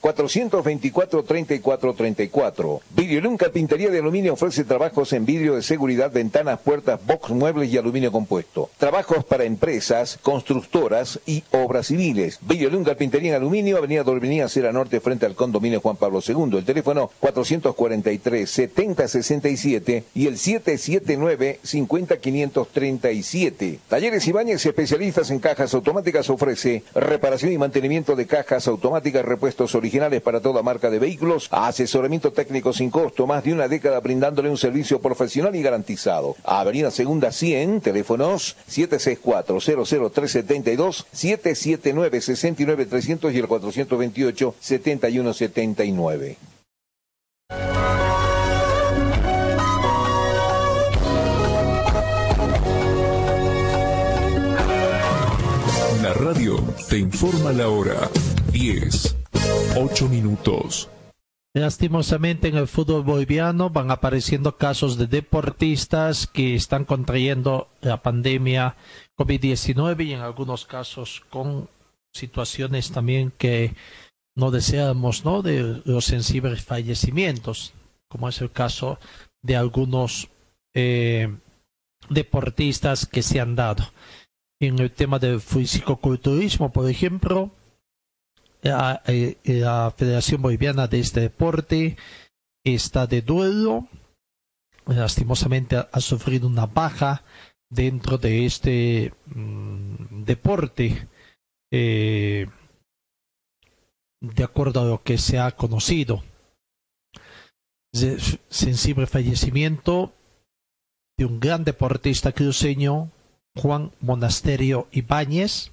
424-3434. Videolum Carpintería de Aluminio ofrece trabajos en vidrio de seguridad, ventanas, puertas, box, muebles y aluminio compuesto. Trabajos para empresas, constructoras y obras civiles. Videolum Carpintería en Aluminio, Avenida Dorminía, Cera Norte, frente al condominio Juan Pablo II. El teléfono 443-7067 y el 779-50537. Talleres Ibáñez, especialistas en cajas automáticas, ofrece reparación y mantenimiento de cajas automáticas, repuestos originales para toda marca de vehículos, asesoramiento técnico sin costo, más de una década brindándole un servicio profesional y garantizado. Avenida Segunda 100, teléfonos 764-00372, 779-69300 y el 428-7179. La radio te informa la hora 10, 8 minutos. Lastimosamente en el fútbol boliviano van apareciendo casos de deportistas que están contrayendo la pandemia COVID-19 y en algunos casos con situaciones también que no deseamos, ¿no? De los sensibles fallecimientos, como es el caso de algunos eh, deportistas que se han dado. En el tema del fisicoculturismo, por ejemplo, la, eh, la Federación Boliviana de este deporte está de duelo. Lastimosamente ha, sufrido una baja dentro de este mmm, deporte. Eh, de acuerdo a lo que se ha conocido. Sensible fallecimiento de un gran deportista cruceño, Juan Monasterio Ibáñez,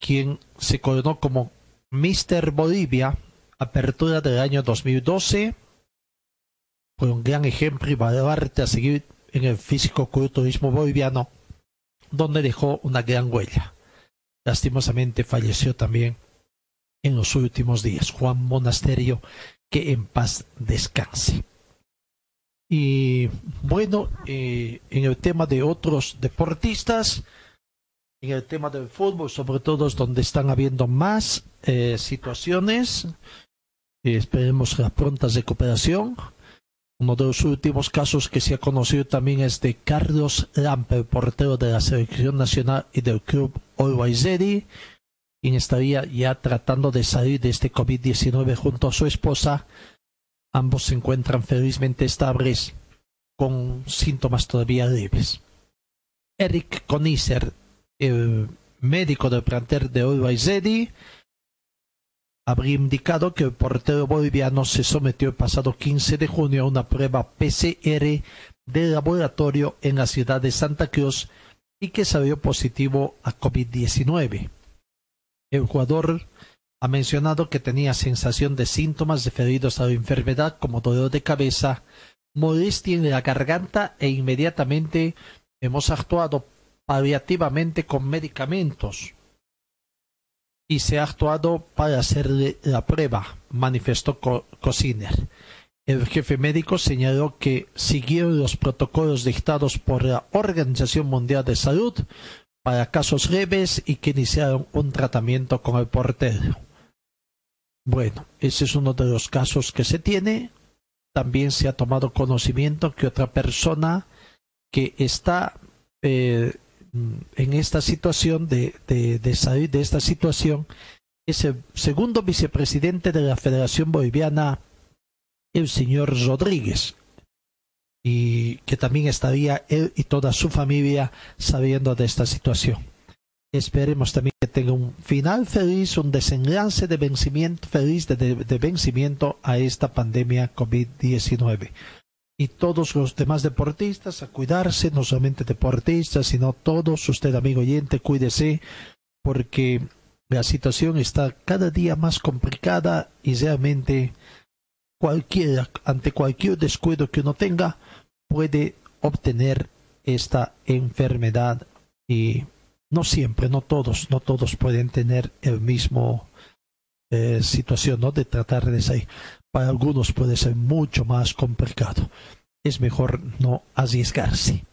quien se coronó como Mister Bolivia, apertura del año 2012. Fue un gran ejemplo y baluarte a seguir en el físico-culturismo boliviano, donde dejó una gran huella. Lastimosamente falleció también en los últimos días. Juan Monasterio, que en paz descanse. Y bueno, eh, en el tema de otros deportistas, en el tema del fútbol, sobre todo es donde están habiendo más eh, situaciones, eh, esperemos la pronta recuperación. Uno de los últimos casos que se ha conocido también es de Carlos Lampe, portero de la selección nacional y del club Ready, quien estaría ya tratando de salir de este COVID-19 junto a su esposa. Ambos se encuentran felizmente estables con síntomas todavía leves. Eric Coniser, el médico del plantel de Always Ready, habría indicado que el portero boliviano se sometió el pasado 15 de junio a una prueba PCR de laboratorio en la ciudad de Santa Cruz y que salió positivo a COVID-19. El jugador ha mencionado que tenía sensación de síntomas referidos a la enfermedad como dolor de cabeza, molestia en la garganta e inmediatamente hemos actuado paliativamente con medicamentos y se ha actuado para hacerle la prueba, manifestó Cosiner. El jefe médico señaló que siguieron los protocolos dictados por la Organización Mundial de Salud para casos leves y que iniciaron un tratamiento con el portero. Bueno, ese es uno de los casos que se tiene. También se ha tomado conocimiento que otra persona que está eh, en esta situación de, de, de salir de esta situación es el segundo vicepresidente de la Federación Boliviana, el señor Rodríguez, y que también estaría él y toda su familia sabiendo de esta situación. Esperemos también que tenga un final feliz, un desenlace de vencimiento feliz de, de, de vencimiento a esta pandemia COVID-19 y todos los demás deportistas a cuidarse, no solamente deportistas, sino todos, usted amigo oyente, cuídese, porque la situación está cada día más complicada y realmente cualquiera, ante cualquier descuido que uno tenga, puede obtener esta enfermedad y no siempre, no todos, no todos pueden tener el mismo eh, situación ¿no? de tratar de salir para algunos puede ser mucho más complicado. Es mejor no arriesgarse.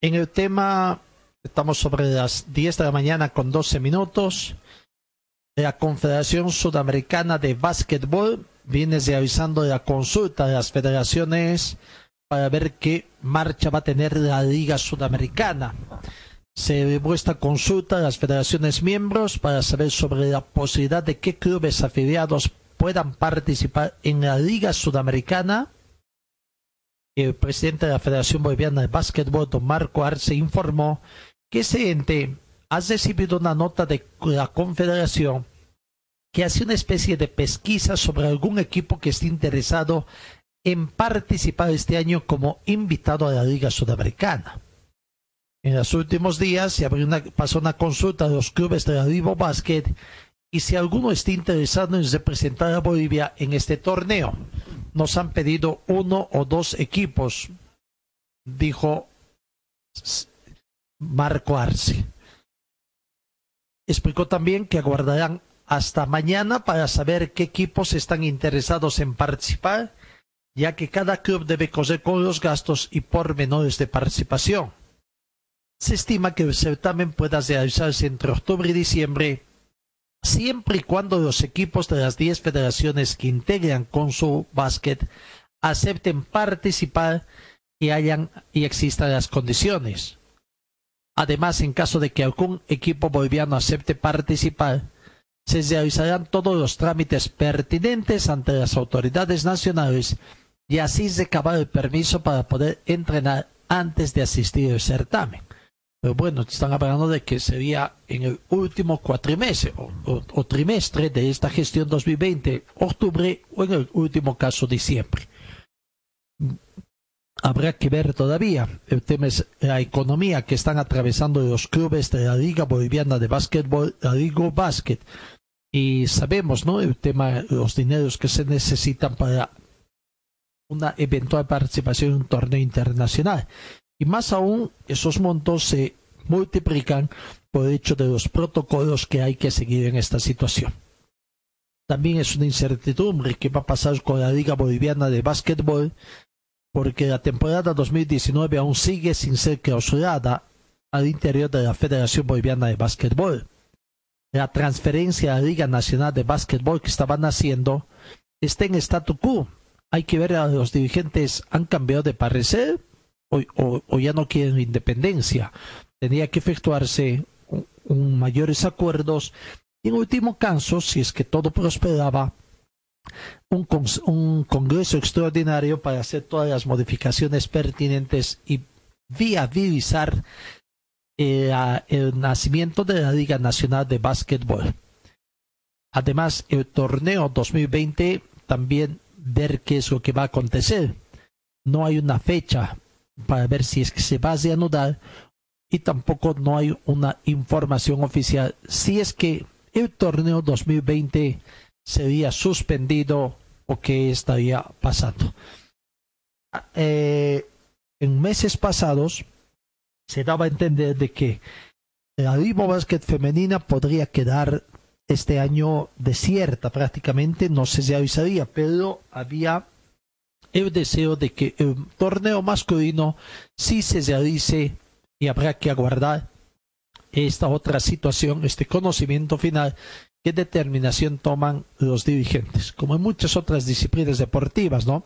En el tema, estamos sobre las 10 de la mañana con 12 minutos. La Confederación Sudamericana de Básquetbol viene realizando la consulta de las federaciones para ver qué marcha va a tener la Liga Sudamericana. Se llevó esta consulta a las federaciones miembros para saber sobre la posibilidad de que clubes afiliados puedan participar en la Liga Sudamericana. El presidente de la Federación Boliviana de Básquetbol, don Marco Arce, informó que ese ente ha recibido una nota de la Confederación que hace una especie de pesquisa sobre algún equipo que esté interesado en participar este año como invitado a la Liga Sudamericana. En los últimos días se abrió una, pasó una consulta de los clubes de la Vivo Basket y si alguno está interesado en representar a Bolivia en este torneo. Nos han pedido uno o dos equipos, dijo Marco Arce. Explicó también que aguardarán hasta mañana para saber qué equipos están interesados en participar, ya que cada club debe correr con los gastos y pormenores de participación. Se estima que el certamen pueda realizarse entre octubre y diciembre, siempre y cuando los equipos de las diez federaciones que integran con su básquet acepten participar y hayan y existan las condiciones. Además, en caso de que algún equipo boliviano acepte participar, se realizarán todos los trámites pertinentes ante las autoridades nacionales y así recabar el permiso para poder entrenar antes de asistir al certamen. Pero bueno, están hablando de que sería en el último cuatrimestre o, trimestre de esta gestión 2020, octubre o en el último caso diciembre. Habrá que ver todavía. El tema es la economía que están atravesando los clubes de la Liga Boliviana de Básquetbol, la Liga Básquet. Y sabemos, ¿no? El tema, los dineros que se necesitan para una eventual participación en un torneo internacional. Y más aún, esos montos se multiplican por el hecho de los protocolos que hay que seguir en esta situación. También es una incertidumbre qué va a pasar con la Liga Boliviana de Básquetbol, porque la temporada 2019 aún sigue sin ser clausurada al interior de la Federación Boliviana de Básquetbol. La transferencia a la Liga Nacional de Básquetbol que estaban haciendo está en statu quo. Hay que ver a los dirigentes han cambiado de parecer o, ya no quieren independencia. Tenía que efectuarse un, mayores acuerdos. Y en último caso, si es que todo prosperaba, un, congreso extraordinario para hacer todas las modificaciones pertinentes y viabilizar eh, el nacimiento de la Liga Nacional de Básquetbol. Además, el torneo 2020 también ver qué es lo que va a acontecer. No hay una fecha para ver si es que se va a reanudar y tampoco no hay una información oficial si es que el torneo 2020 sería suspendido o qué estaría pasando. Eh, en meses pasados se daba a entender de que la Vivo Basket femenina podría quedar este año desierta prácticamente, no se realizaría, pero había el deseo de que el torneo masculino sí se realice y habrá que aguardar esta otra situación, este conocimiento final, qué determinación toman los dirigentes, como en muchas otras disciplinas deportivas, ¿no?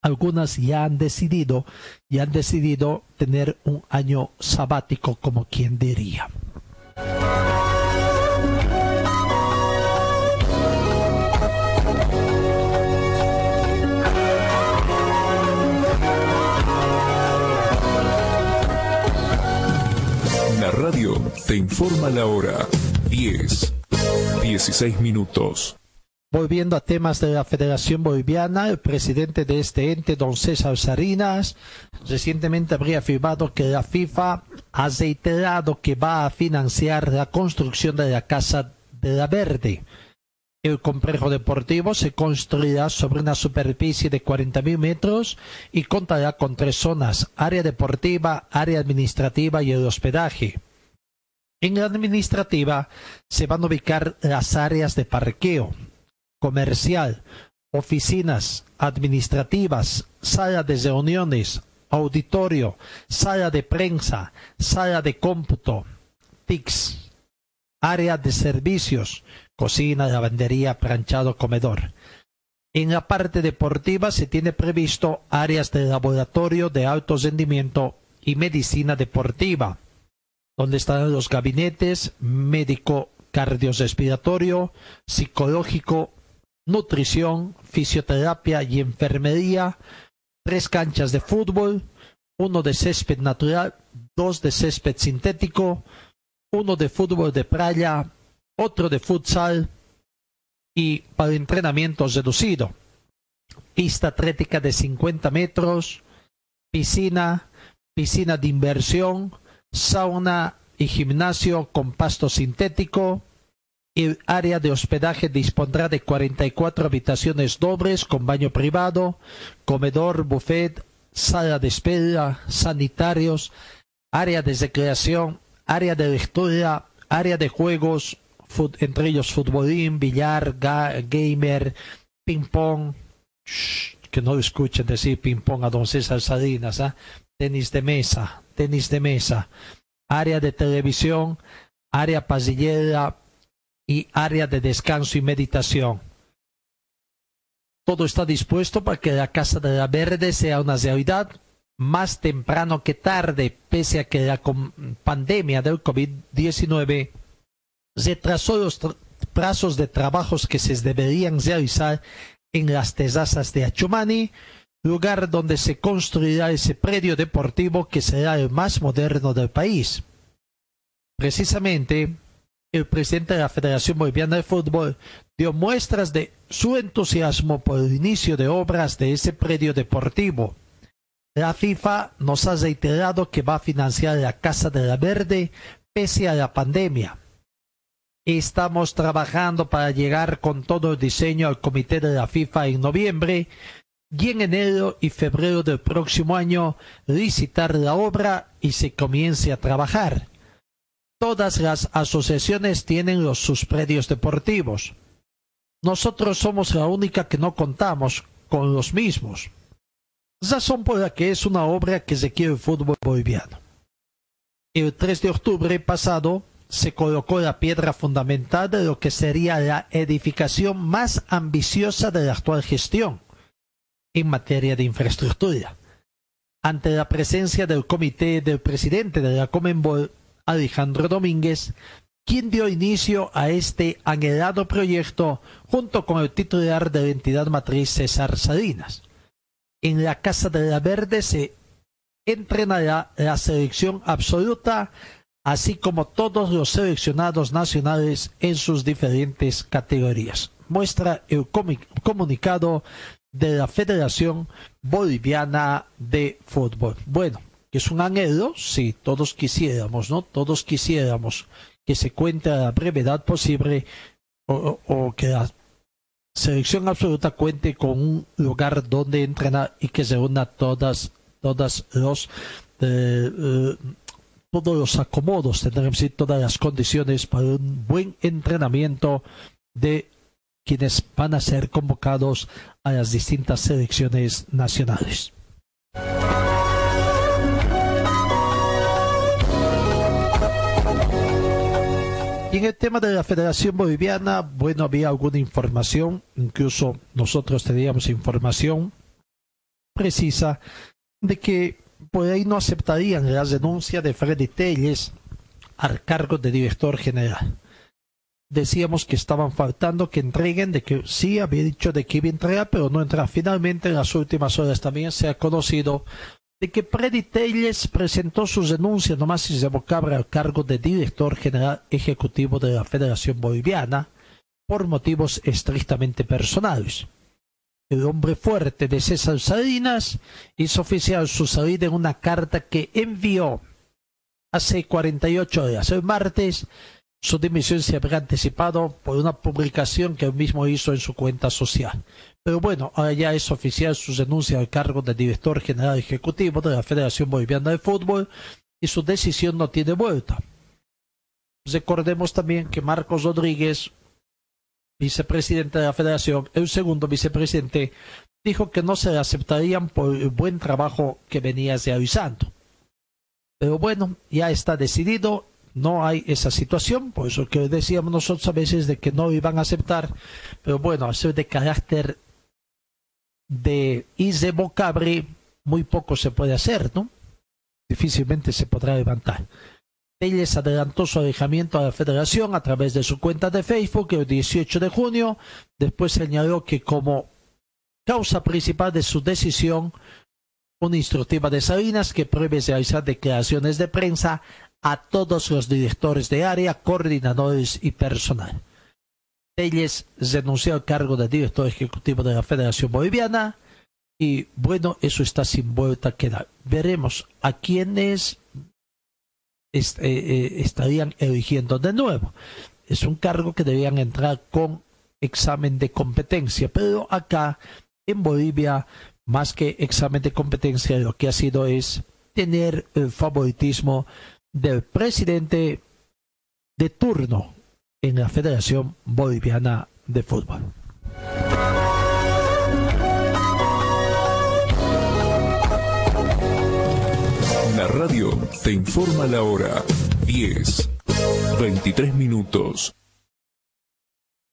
Algunas ya han decidido, ya han decidido tener un año sabático, como quien diría. radio te informa la hora. 10, 16 minutos. Volviendo a temas de la Federación Boliviana, el presidente de este ente, don César Sarinas, recientemente habría afirmado que la FIFA ha reiterado que va a financiar la construcción de la Casa de la Verde. El complejo deportivo se construirá sobre una superficie de 40.000 metros y contará con tres zonas, área deportiva, área administrativa y el hospedaje. En la administrativa se van a ubicar las áreas de parqueo, comercial, oficinas administrativas, sala de reuniones, auditorio, sala de prensa, sala de cómputo, TICS, área de servicios, cocina, lavandería, planchado, comedor. En la parte deportiva se tiene previsto áreas de laboratorio de alto rendimiento y medicina deportiva, donde están los gabinetes médico cardiorrespiratorio, psicológico, nutrición, fisioterapia y enfermería, tres canchas de fútbol, uno de césped natural, dos de césped sintético, uno de fútbol de playa, otro de futsal y para entrenamiento reducido. Pista atlética de 50 metros, piscina, piscina de inversión, sauna y gimnasio con pasto sintético. El área de hospedaje dispondrá de 44 habitaciones dobles con baño privado, comedor, buffet, sala de espera, sanitarios, área de recreación, área de lectura, área de juegos, entre ellos futbolín, billar, gamer, ping-pong, que no escuchen decir ping-pong a don César Salinas, ¿ah? Tenis de mesa, tenis de mesa, área de televisión, área pasillera y área de descanso y meditación. Todo está dispuesto para que la Casa de la Verde sea una realidad más temprano que tarde, pese a que la pandemia del COVID-19 retrasó los plazos de trabajos que se deberían realizar en las terrazas de Achumani, lugar donde se construirá ese predio deportivo que será el más moderno del país. Precisamente, el presidente de la Federación Boliviana de Fútbol dio muestras de su entusiasmo por el inicio de obras de ese predio deportivo. La FIFA nos ha reiterado que va a financiar la Casa de la Verde pese a la pandemia. Estamos trabajando para llegar con todo el diseño al comité de la FIFA en noviembre y en enero y febrero del próximo año licitar la obra y se comience a trabajar. Todas las asociaciones tienen sus predios deportivos. Nosotros somos la única que no contamos con los mismos. Razón por la que es una obra que requiere el fútbol boliviano. El 3 de octubre pasado se colocó la piedra fundamental de lo que sería la edificación más ambiciosa de la actual gestión en materia de infraestructura. Ante la presencia del comité del presidente de la Comenbol, Alejandro Domínguez, quien dio inicio a este anhelado proyecto junto con el titular de la entidad matriz César Salinas. En la Casa de la Verde se entrenará la selección absoluta, así como todos los seleccionados nacionales en sus diferentes categorías. Muestra el comunicado de la Federación Boliviana de Fútbol. Bueno, es un anhelo, sí, todos quisiéramos, ¿no? Todos quisiéramos que se cuente a la brevedad posible o, que la selección absoluta cuente con un lugar donde entrenar y que se una todas, todas los eh, eh, todos los acomodos, tendremos todas las condiciones para un buen entrenamiento de quienes van a ser convocados a las distintas selecciones nacionales. Y en el tema de la Federación Boliviana, bueno, había alguna información, incluso nosotros teníamos información precisa de que por ahí no aceptarían la denuncia de Freddy Telles al cargo de director general decíamos que estaban faltando que entreguen, de que sí había dicho de que iba a entregar, pero no entra. Finalmente, en las últimas horas también se ha conocido de que Freddy Telles presentó sus denuncias nomás abocaba al cargo de director general ejecutivo de la Federación Boliviana por motivos estrictamente personales. El hombre fuerte de César Salinas hizo oficial su salida en una carta que envió hace 48 horas, el martes, su dimisión se habría anticipado por una publicación que él mismo hizo en su cuenta social. Pero bueno, ahora ya es oficial su denuncia al cargo de director general ejecutivo de la Federación Boliviana de Fútbol y su decisión no tiene vuelta. Recordemos también que Marcos Rodríguez, vicepresidente de la Federación, el segundo vicepresidente, dijo que no se aceptarían por el buen trabajo que venía realizando. Pero bueno, ya está decidido, no hay esa situación, por eso que decíamos nosotros a veces de que no iban a aceptar, pero bueno, ser de carácter de irrevocable, muy poco se puede hacer, ¿no? Difícilmente se podrá levantar. Telles adelantó su alejamiento a la federación a través de su cuenta de Facebook el 18 de junio. Después señaló que como causa principal de su decisión, una instructiva de Salinas que prohíbe realizar declaraciones de prensa a todos los directores de área, coordinadores y personal. Telles renunció al cargo de director ejecutivo de la Federación Boliviana y bueno, eso está sin vuelta a quedar. Veremos a quiénes eh, eh, estarían eligiendo de nuevo. Es un cargo que debían entrar con examen de competencia, pero acá en Bolivia, más que examen de competencia, lo que ha sido es tener el favoritismo del presidente de turno en la Federación Boliviana de Fútbol. La radio te informa la hora 10, 23 minutos.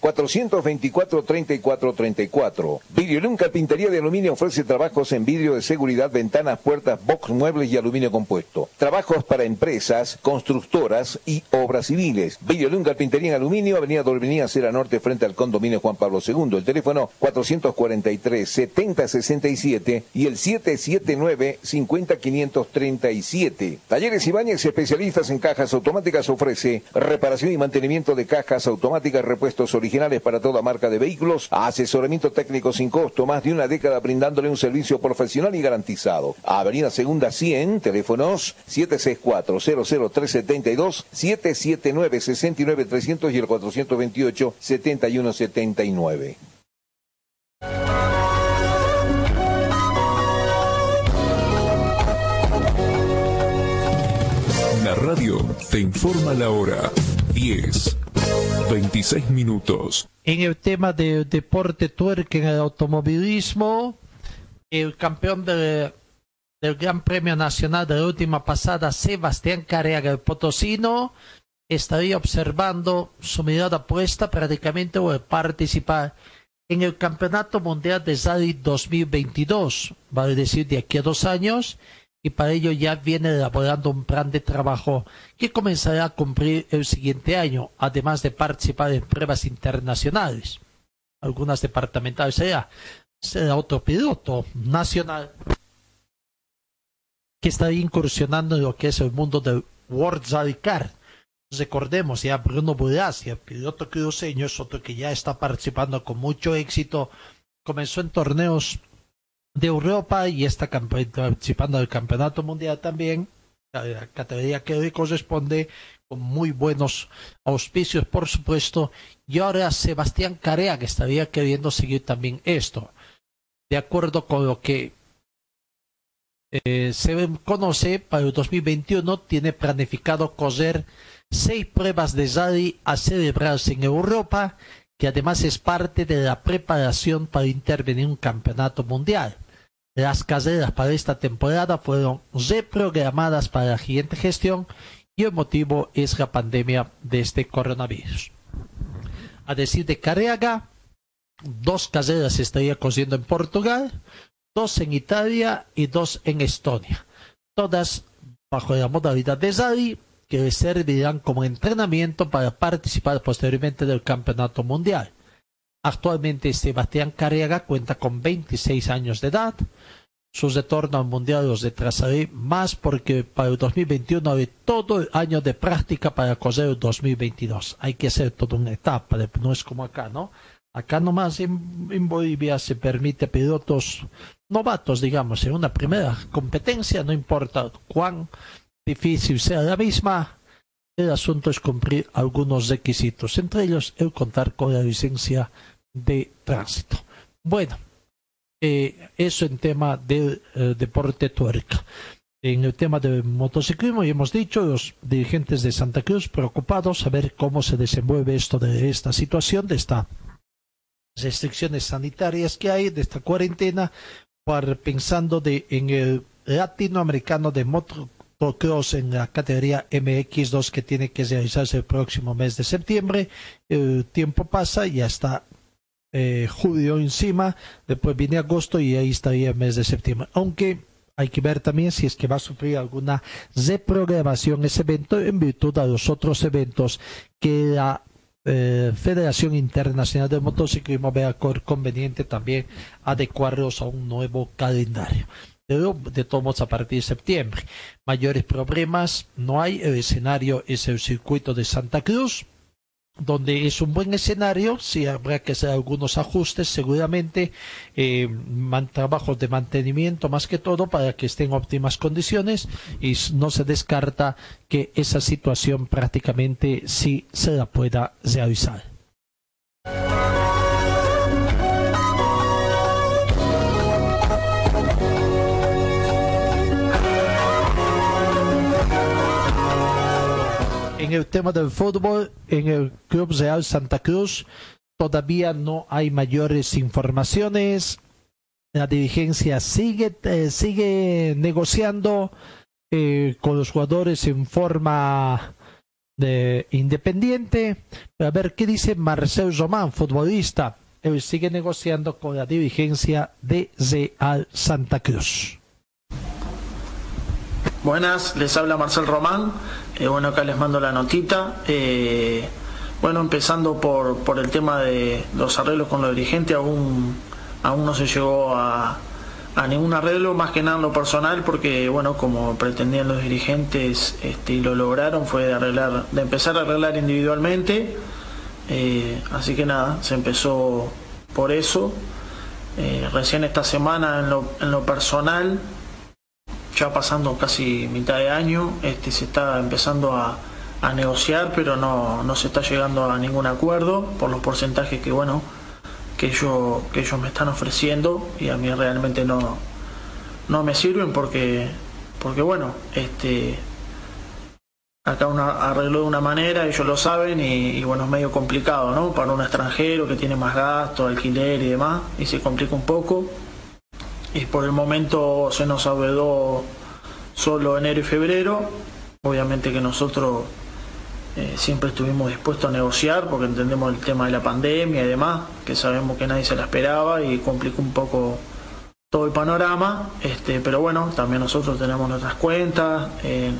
424-3434. Vidriolum Carpintería de Aluminio ofrece trabajos en vidrio de seguridad, ventanas, puertas, box, muebles y aluminio compuesto. Trabajos para empresas, constructoras y obras civiles. Vidriolum Carpintería en Aluminio, Avenida Dorminía, Cera Norte, frente al condominio Juan Pablo II. El teléfono 443-7067 y el 779-50537. Talleres Ibáñez, especialistas en cajas automáticas, ofrece reparación y mantenimiento de cajas automáticas, repuestos originales para toda marca de vehículos, asesoramiento técnico sin costo, más de una década brindándole un servicio profesional y garantizado. Avenida Segunda 100, teléfonos 764-00372, 779-69300 y el 428-7179. La radio te informa la hora 10 26 minutos. En el tema del deporte tuerque en el automovilismo, el campeón del Gran Premio Nacional de la última pasada, Sebastián Careaga, el potosino, estaría observando su mirada puesta prácticamente a participar en el Campeonato Mundial de Rally 2022, vale decir de aquí a dos años, y para ello ya viene elaborando un plan de trabajo que comenzará a cumplir el siguiente año, además de participar en pruebas internacionales. Algunas departamentales será, otro piloto nacional que está incursionando en lo que es el mundo del World Rally Car. Recordemos ya Bruno el piloto cruceño, es otro que ya está participando con mucho éxito. Comenzó en torneos de Europa y está participando del Campeonato Mundial también, la categoría que le corresponde, con muy buenos auspicios, por supuesto. Y ahora Sebastián Carea, que estaría queriendo seguir también esto. de acuerdo con lo que eh, se conoce, para el 2021 tiene planificado correr seis pruebas de rally a celebrarse en Europa, que además es parte de la preparación para intervenir en un campeonato mundial. Las carreras para esta temporada fueron reprogramadas para la siguiente gestión y el motivo es la pandemia de este coronavirus. A decir de Carriaga, dos carreras estaría corriendo en Portugal, dos en Italia y dos en Estonia, todas bajo la modalidad de rally que servirán como entrenamiento para participar posteriormente del campeonato mundial. Actualmente Sebastián Carriaga cuenta con 26 años de edad. Su retorno al mundial los retrasaré más porque para el 2021 hay todo el año de práctica para correr el 2022. Hay que hacer toda una etapa, no es como acá, ¿no? Acá nomás en, en Bolivia se permite pilotos novatos, digamos, en una primera competencia, no importa cuán difícil sea la misma, el asunto es cumplir algunos requisitos, entre ellos el contar con la licencia de tránsito. Bueno, eh, eso en tema del eh, deporte tuerca. En el tema del motociclismo, y hemos dicho, los dirigentes de Santa Cruz preocupados a ver cómo se desenvuelve esto de esta situación, de estas restricciones sanitarias que hay, de esta cuarentena, pensando de, en el latinoamericano de motocross en la categoría MX2 que tiene que realizarse el próximo mes de septiembre. El tiempo pasa, ya está eh, julio encima, después viene agosto y ahí estaría el mes de septiembre. Aunque hay que ver también si es que va a sufrir alguna reprogramación ese evento en virtud de los otros eventos que la eh, Federación Internacional de Motociclismo vea conveniente también adecuarlos a un nuevo calendario. Pero de todos a partir de septiembre. Mayores problemas no hay. El escenario es el circuito de Santa Cruz donde es un buen escenario, sí habrá que hacer algunos ajustes seguramente, eh, trabajos de mantenimiento más que todo para que esté en óptimas condiciones y no se descarta que esa situación prácticamente sí se la pueda realizar. En el tema del fútbol, en el Club Real Santa Cruz, todavía no hay mayores informaciones. La dirigencia sigue, eh, sigue negociando eh, con los jugadores en forma de independiente. A ver qué dice Marcel Román, futbolista. Él sigue negociando con la dirigencia de Real Santa Cruz. Buenas, les habla Marcel Román. Eh, bueno, acá les mando la notita. Eh, bueno, empezando por, por el tema de los arreglos con los dirigentes, aún, aún no se llegó a, a ningún arreglo, más que nada en lo personal, porque bueno, como pretendían los dirigentes este, y lo lograron, fue de arreglar, de empezar a arreglar individualmente. Eh, así que nada, se empezó por eso. recién esta semana en lo, en lo personal ya pasando casi mitad de año, este, se está empezando a, negociar, pero no, no, se está llegando a ningún acuerdo por los porcentajes que bueno que ellos, que ellos me están ofreciendo y a mí realmente no, no me sirven porque porque bueno este acá una, arregló de una manera, ellos lo saben y, bueno es medio complicado ¿no? para un extranjero que tiene más gasto, alquiler y demás y se complica un poco y por el momento se nos abedó solo enero y febrero. Obviamente que nosotros eh, siempre estuvimos dispuestos a negociar porque entendemos el tema de la pandemia y demás, que sabemos que nadie se la esperaba y complicó un poco todo el panorama, este, pero bueno, también nosotros tenemos nuestras cuentas, eh,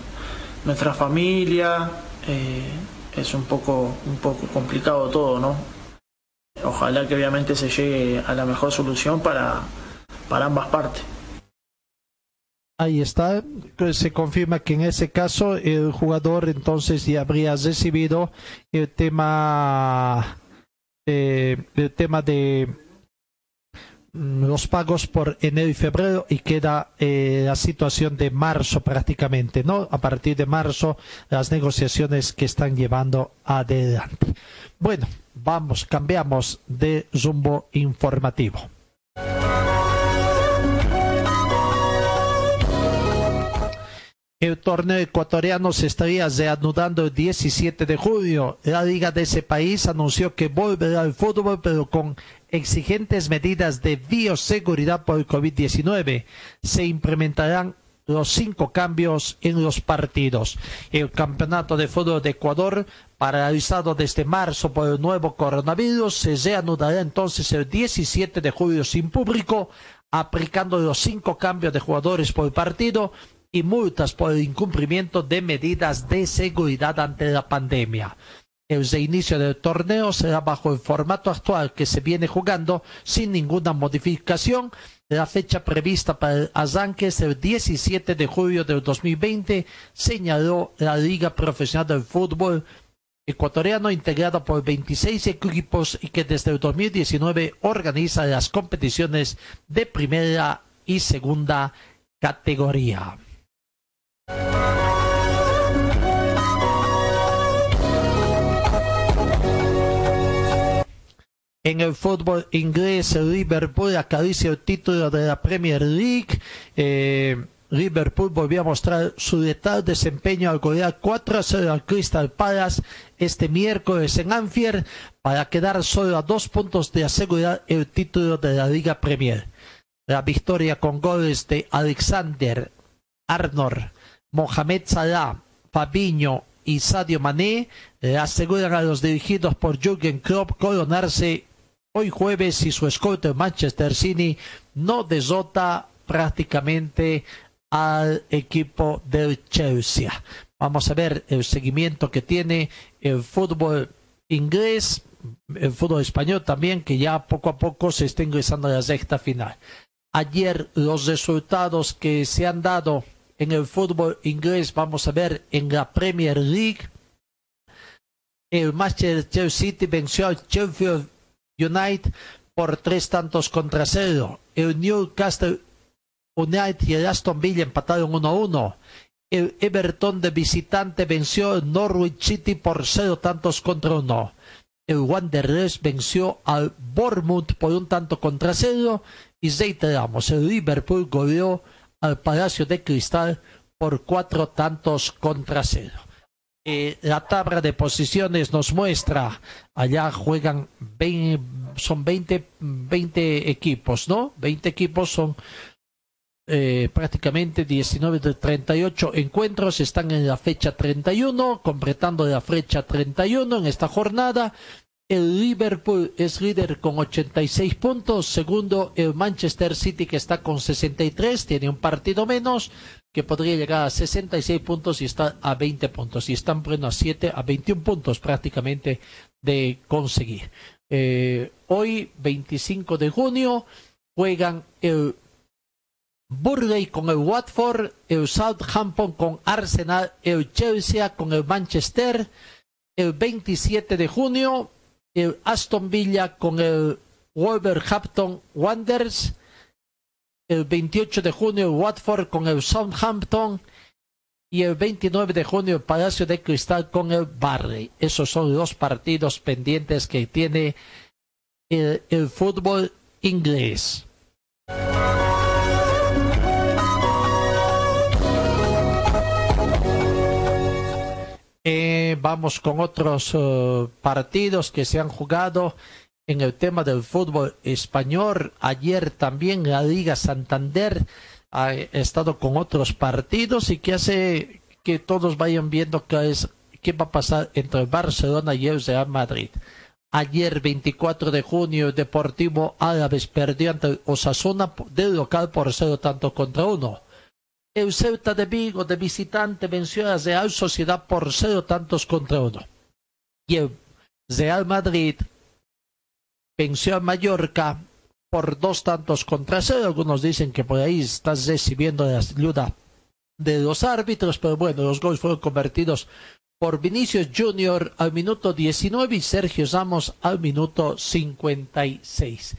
nuestra familia, eh, es un poco, un poco complicado todo, ¿no? Ojalá que obviamente se llegue a la mejor solución para, para ambas partes. Ahí está, se confirma que en ese caso el jugador entonces ya habría recibido el tema, eh, el tema de mm, los pagos por enero y febrero y queda eh, la situación de marzo prácticamente, ¿no? A partir de marzo las negociaciones que están llevando adelante. Bueno, vamos, cambiamos de rumbo informativo. El torneo ecuatoriano se estaría reanudando el 17 de julio. La liga de ese país anunció que volverá al fútbol, pero con exigentes medidas de bioseguridad por el COVID-19. Se implementarán los cinco cambios en los partidos. El campeonato de fútbol de Ecuador, paralizado desde marzo por el nuevo coronavirus, se reanudará entonces el 17 de julio sin público, aplicando los cinco cambios de jugadores por partido y multas por el incumplimiento de medidas de seguridad ante la pandemia. El reinicio del torneo será bajo el formato actual que se viene jugando sin ninguna modificación. La fecha prevista para el arranque es el 17 de julio del 2020, señaló la Liga Profesional del Fútbol ecuatoriano integrado por 26 equipos y que desde el 2019 organiza las competiciones de primera y segunda categoría. En el fútbol inglés, Liverpool acaricia el título de la Premier League. Eh, Liverpool volvió a mostrar su letal desempeño al golear 4 a 0 al Crystal Palace este miércoles en Anfield para quedar solo a dos puntos de asegurar el título de la Liga Premier. La victoria con goles de Alexander Arnold, Mohamed Salah, Fabinho y Sadio Mané aseguran a los dirigidos por Jürgen Klopp coronarse hoy jueves si su escolta Manchester City no desota prácticamente al equipo del Chelsea. Vamos a ver el seguimiento que tiene el fútbol inglés, el fútbol español también, que ya poco a poco se está ingresando a la sexta final. Ayer los resultados que se han dado en el fútbol inglés, vamos a ver en la Premier League. El Manchester City venció al Sheffield United por tres tantos contra cero. El Newcastle United y el Aston Villa empataron 1-1. El Everton de visitante venció al Norwich City por cero tantos contra uno. El Wanderers venció al Bournemouth por un tanto contra cero. Y reiteramos, el Liverpool goleó al Palacio de Cristal por cuatro tantos contra cero. Eh, la tabla de posiciones nos muestra, allá juegan son 20, 20 equipos, ¿no? 20 equipos son eh, prácticamente 19 de 38 encuentros están en la fecha 31, completando la fecha 31 en esta jornada. El Liverpool es líder con 86 puntos. Segundo, el Manchester City que está con 63, tiene un partido menos, que podría llegar a 66 puntos y está a 20 puntos. Y están bueno a 7, a 21 puntos prácticamente de conseguir. Eh, hoy, 25 de junio, juegan el Burley con el Watford, el Southampton con Arsenal, el Chelsea con el Manchester. El 27 de junio, el Aston Villa con el Wolverhampton Wanderers. El 28 de junio Watford con el Southampton. Y el 29 de junio Palacio de Cristal con el Barley. Esos son los partidos pendientes que tiene el fútbol inglés. Vamos con otros eh, partidos que se han jugado en el tema del fútbol español. Ayer también la Liga Santander ha estado con otros partidos y que hace que todos vayan viendo qué, es, qué va a pasar entre el Barcelona y el Real Madrid. Ayer, 24 de junio, Deportivo Árabes perdió ante Osasuna del local por cero tanto contra uno. El Ceuta de Vigo de visitante venció a Real Sociedad por cero tantos contra uno. Y el Real Madrid venció a Mallorca por dos tantos contra cero. Algunos dicen que por ahí estás recibiendo la ayuda de los árbitros, pero bueno, los goles fueron convertidos por Vinicius Junior al minuto 19 y Sergio Ramos al minuto 56.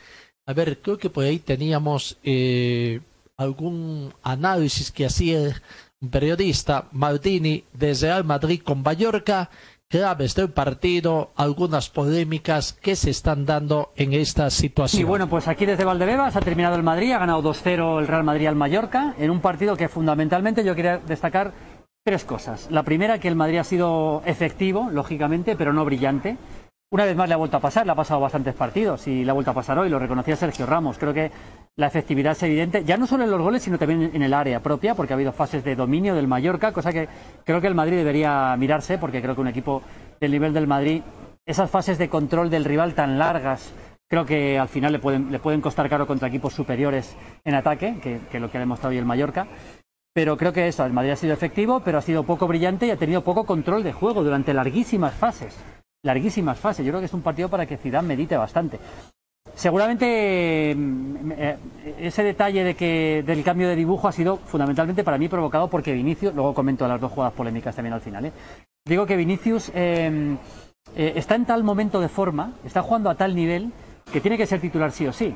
A ver, creo que por ahí teníamos eh, algún análisis que hacía un periodista Maldini de Real Madrid con Mallorca, claves del partido, algunas polémicas que se están dando en esta situación. Y bueno, pues aquí desde Valdebebas ha terminado el Madrid, ha ganado 2-0 el Real Madrid al Mallorca, en un partido que fundamentalmente yo quería destacar tres cosas. La primera, que el Madrid ha sido efectivo, lógicamente, pero no brillante. Una vez más le ha vuelto a pasar, le ha pasado bastantes partidos y le ha vuelto a pasar hoy, lo reconocía Sergio Ramos. Creo que la efectividad es evidente, ya no solo en los goles, sino también en el área propia, porque ha habido fases de dominio del Mallorca, cosa que creo que el Madrid debería mirarse, porque creo que un equipo del nivel del Madrid, esas fases de control del rival tan largas, creo que al final le pueden, costar caro contra equipos superiores en ataque, que, que lo que ha demostrado hoy el Mallorca. Pero creo que eso, el Madrid ha sido efectivo, pero ha sido poco brillante y ha tenido poco control de juego durante larguísimas fases larguísimas fases. Yo creo que es un partido para que Zidane medite bastante. Seguramente mm, eh, ese detalle de que del cambio de dibujo ha sido fundamentalmente para mí provocado porque Vinicius, luego comento las dos jugadas polémicas también al final, ¿eh? digo que Vinicius em, eh, está en tal momento de forma, está jugando a tal nivel que tiene que ser titular sí o sí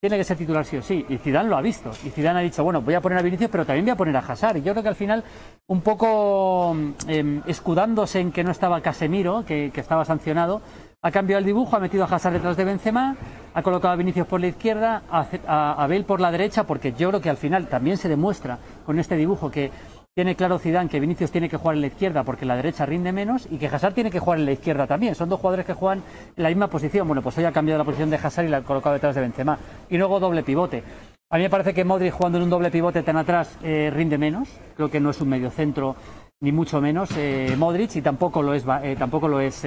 tiene que ser titular sí o sí. Y Zidane lo ha visto. Y Zidane ha dicho, bueno, voy a poner a Vinicius, pero también voy a poner a Hazard. Y yo creo que al final, un poco em, escudándose en que no estaba Casemiro, que, estaba sancionado, ha cambiado el dibujo, ha metido a Hazard detrás de Benzema, ha colocado a Vinicius por la izquierda, a, a, a Bale por la derecha, porque yo creo que al final también se demuestra con este dibujo que tiene claro Zidane que Vinicius tiene que jugar en la izquierda porque la derecha rinde menos y que Hazard tiene que jugar en la izquierda también. Son dos jugadores que juegan en la misma posición. Bueno, pues hoy ha cambiado la posición de Hazard y la ha colocado detrás de Benzema. Y luego doble pivote. A mí me parece que Modric jugando en un doble pivote tan atrás eh, rinde menos. Creo que no es un medio centro ni mucho menos eh, Modric y tampoco lo es, eh, tampoco lo es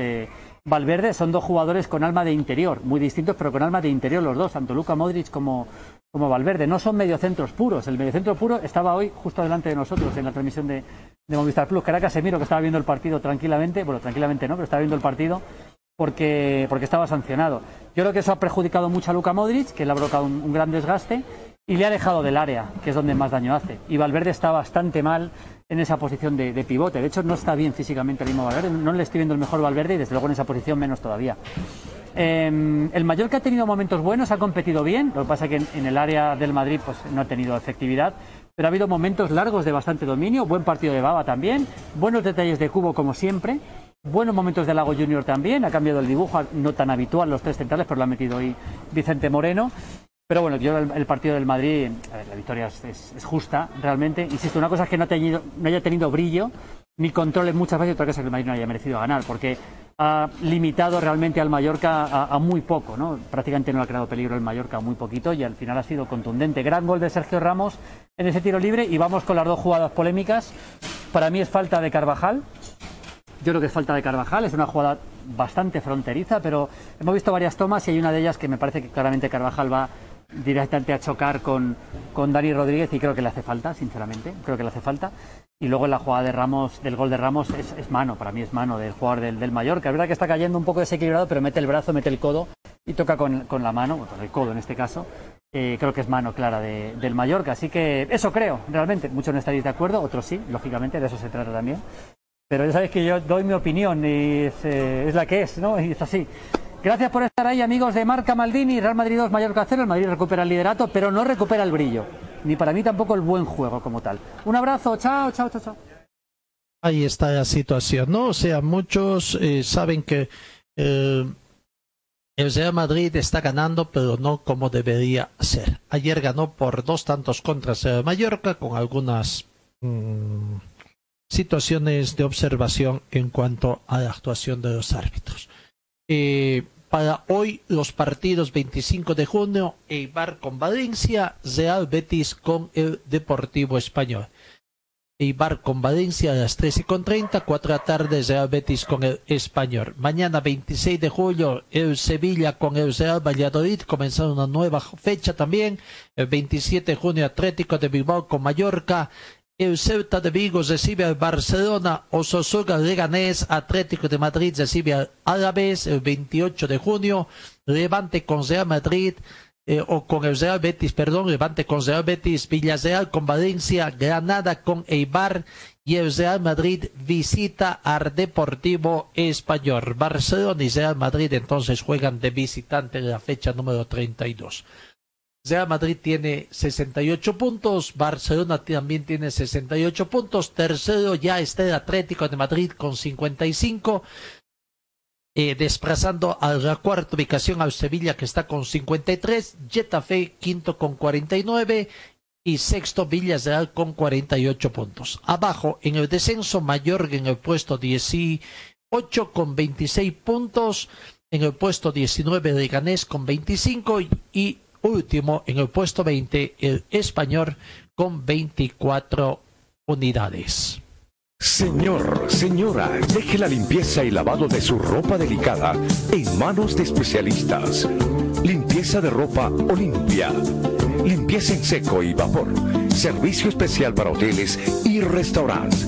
Valverde. Son dos jugadores con alma de interior, muy distintos, pero con alma de interior los dos, tanto Luca Modric como, como Valverde. No son mediocentros puros. El mediocentro puro estaba hoy justo delante de nosotros en la transmisión de, Movistar Plus, era Casemiro, que estaba viendo el partido tranquilamente. Bueno, tranquilamente no, pero estaba viendo el partido porque, porque estaba sancionado. Yo creo que eso ha perjudicado mucho a Luka Modric, que le ha provocado un, gran desgaste, y le ha dejado del área, que es donde más daño hace. Y Valverde está bastante mal en esa posición de, pivote. De hecho, no está bien físicamente el mismo Valverde. No le estoy viendo el mejor Valverde y desde luego en esa posición menos todavía. Eh, el Mallorca ha tenido momentos buenos, ha competido bien, lo que pasa es que en, el área del Madrid pues, no ha tenido efectividad, pero ha habido momentos largos de bastante dominio, buen partido de Baba también, buenos detalles de Cubo como siempre, buenos momentos de Lago Junior también, ha cambiado el dibujo, no tan habitual los tres centrales, pero lo ha metido hoy Vicente Moreno. Pero bueno, yo el, partido del Madrid, la victoria es, justa, realmente. Insisto, una cosa es que no, no haya tenido brillo, ni control en muchas veces, otra cosa es que el Madrid no haya merecido ganar, porque ha limitado realmente al Mallorca a, muy poco, ¿no? Prácticamente no ha creado peligro el Mallorca muy poquito y al final ha sido contundente. Gran gol de Sergio Ramos en ese tiro libre y vamos con las dos jugadas polémicas. Para mí es falta de Carvajal. Yo creo que es falta de Carvajal, es una jugada bastante fronteriza, pero hemos visto varias tomas y hay una de ellas que me parece que claramente Carvajal va directamente a chocar con, con Dani Rodríguez y creo que le hace falta, sinceramente, creo que le hace falta. Y luego la jugada de Ramos, del gol de Ramos, es, mano, para mí es mano del jugador del, del Mallorca. Es verdad que está cayendo un poco desequilibrado, pero mete el brazo, mete el codo y toca con, con la mano, con el codo en este caso. Eh, creo que es mano clara de, del Mallorca. Así que eso creo, realmente. Muchos no estaréis de acuerdo, otros sí, lógicamente, de eso se trata también. Pero ya sabéis que yo doy mi opinión y es, eh, es la que es, ¿no? Y es así. Gracias por estar ahí, amigos de Marca Maldini, Real Madrid 2, Mallorca 0. El Madrid recupera el liderato, pero no recupera el brillo. Ni para mí tampoco el buen juego como tal. Un abrazo, chao, chao, chao, chao. Ahí está la situación, ¿no? O sea, muchos eh, saben que eh, el Real Madrid está ganando, pero no como debería ser. Ayer ganó por dos tantos contra el Mallorca, con algunas mm, situaciones de observación en cuanto a la actuación de los árbitros. Eh, para hoy los partidos 25 de junio, Eibar con Valencia, Real Betis con el Deportivo Español. Eibar con Valencia a las 13 con 30, 4 de la tarde Real Betis con el Español. Mañana 26 de julio el Sevilla con el Real Valladolid, comenzando una nueva fecha también. El 27 de junio Atlético de Bilbao con Mallorca, el Celta de Vigo recibe al Barcelona, Osasuna Leganés, Atlético de Madrid recibe al Alavés el 28 de junio, Levante con Real Madrid, eh, o con el Real Betis, perdón, Levante con Real Betis, Villarreal con Valencia, Granada con Eibar y el Real Madrid visita al Deportivo Español. Barcelona y Real Madrid entonces juegan de visitante en la fecha número 32. Real Madrid tiene 68 puntos, Barcelona también tiene 68 puntos, tercero ya está el Atlético de Madrid con 55, eh, desplazando a la cuarta ubicación al Sevilla que está con 53, Getafe quinto con 49 y sexto Villarreal con 48 puntos. Abajo en el descenso Mayorga en el puesto 18 con 26 puntos, en el puesto 19 Leganés con 25 y último en el puesto 20 el Español con 24 unidades. Señor, señora, deje la limpieza y lavado de su ropa delicada en manos de especialistas. Limpieza de ropa Olimpia. Limpieza en seco y vapor. Servicio especial para hoteles y restaurantes.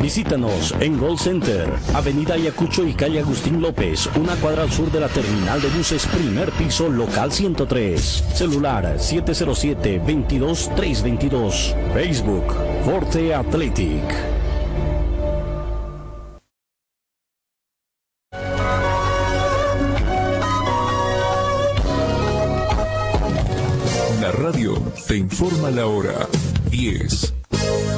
Visítanos en Gold Center, Avenida Ayacucho y calle Agustín López, una cuadra al sur de la terminal de buses, primer piso, local 103. Celular 707-22322. Facebook, Forte Athletic. La radio te informa la hora. 10,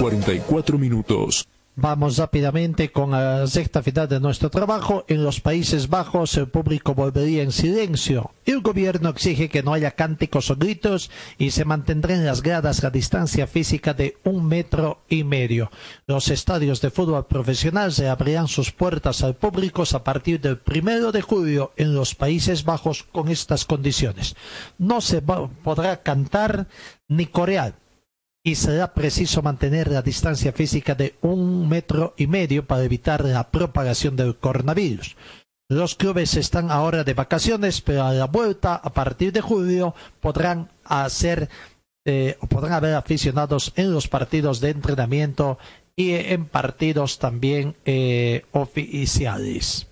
44 minutos. Vamos rápidamente con la sexta final de nuestro trabajo. En los Países Bajos el público volvería en silencio. El gobierno exige que no haya cánticos o gritos y se mantendrá en las gradas la distancia física de un metro y medio. Los estadios de fútbol profesional se abrirán sus puertas al público a partir del primero de julio en los Países Bajos con estas condiciones. No se podrá cantar ni corear y será preciso mantener la distancia física de un metro y medio para evitar la propagación del coronavirus. Los clubes están ahora de vacaciones, pero a la vuelta, a partir de julio, podrán hacer eh, podrán haber aficionados en los partidos de entrenamiento y en partidos también eh, oficiales.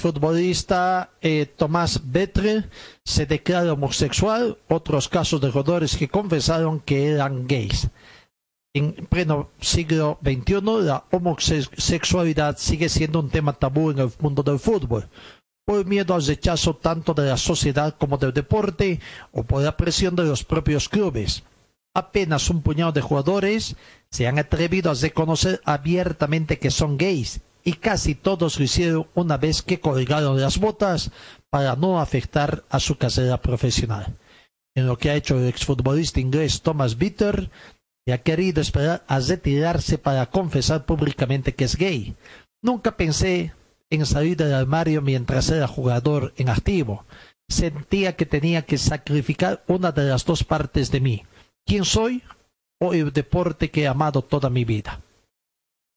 Exfutbolista eh, Tomás Betre se declara homosexual, otros casos de jugadores que confesaron que eran gays. En pleno siglo XXI, la homosexualidad sigue siendo un tema tabú en el mundo del fútbol, por miedo al rechazo tanto de la sociedad como del deporte o por la presión de los propios clubes. Apenas un puñado de jugadores se han atrevido a reconocer abiertamente que son gays y casi todos lo hicieron una vez que colgaron las botas para no afectar a su carrera profesional. En lo que ha hecho el exfutbolista inglés Thomas Bitter, y ha querido esperar a retirarse para confesar públicamente que es gay. Nunca pensé en salir del armario mientras era jugador en activo. Sentía que tenía que sacrificar una de las dos partes de mí. ¿Quién soy? O el deporte que he amado toda mi vida.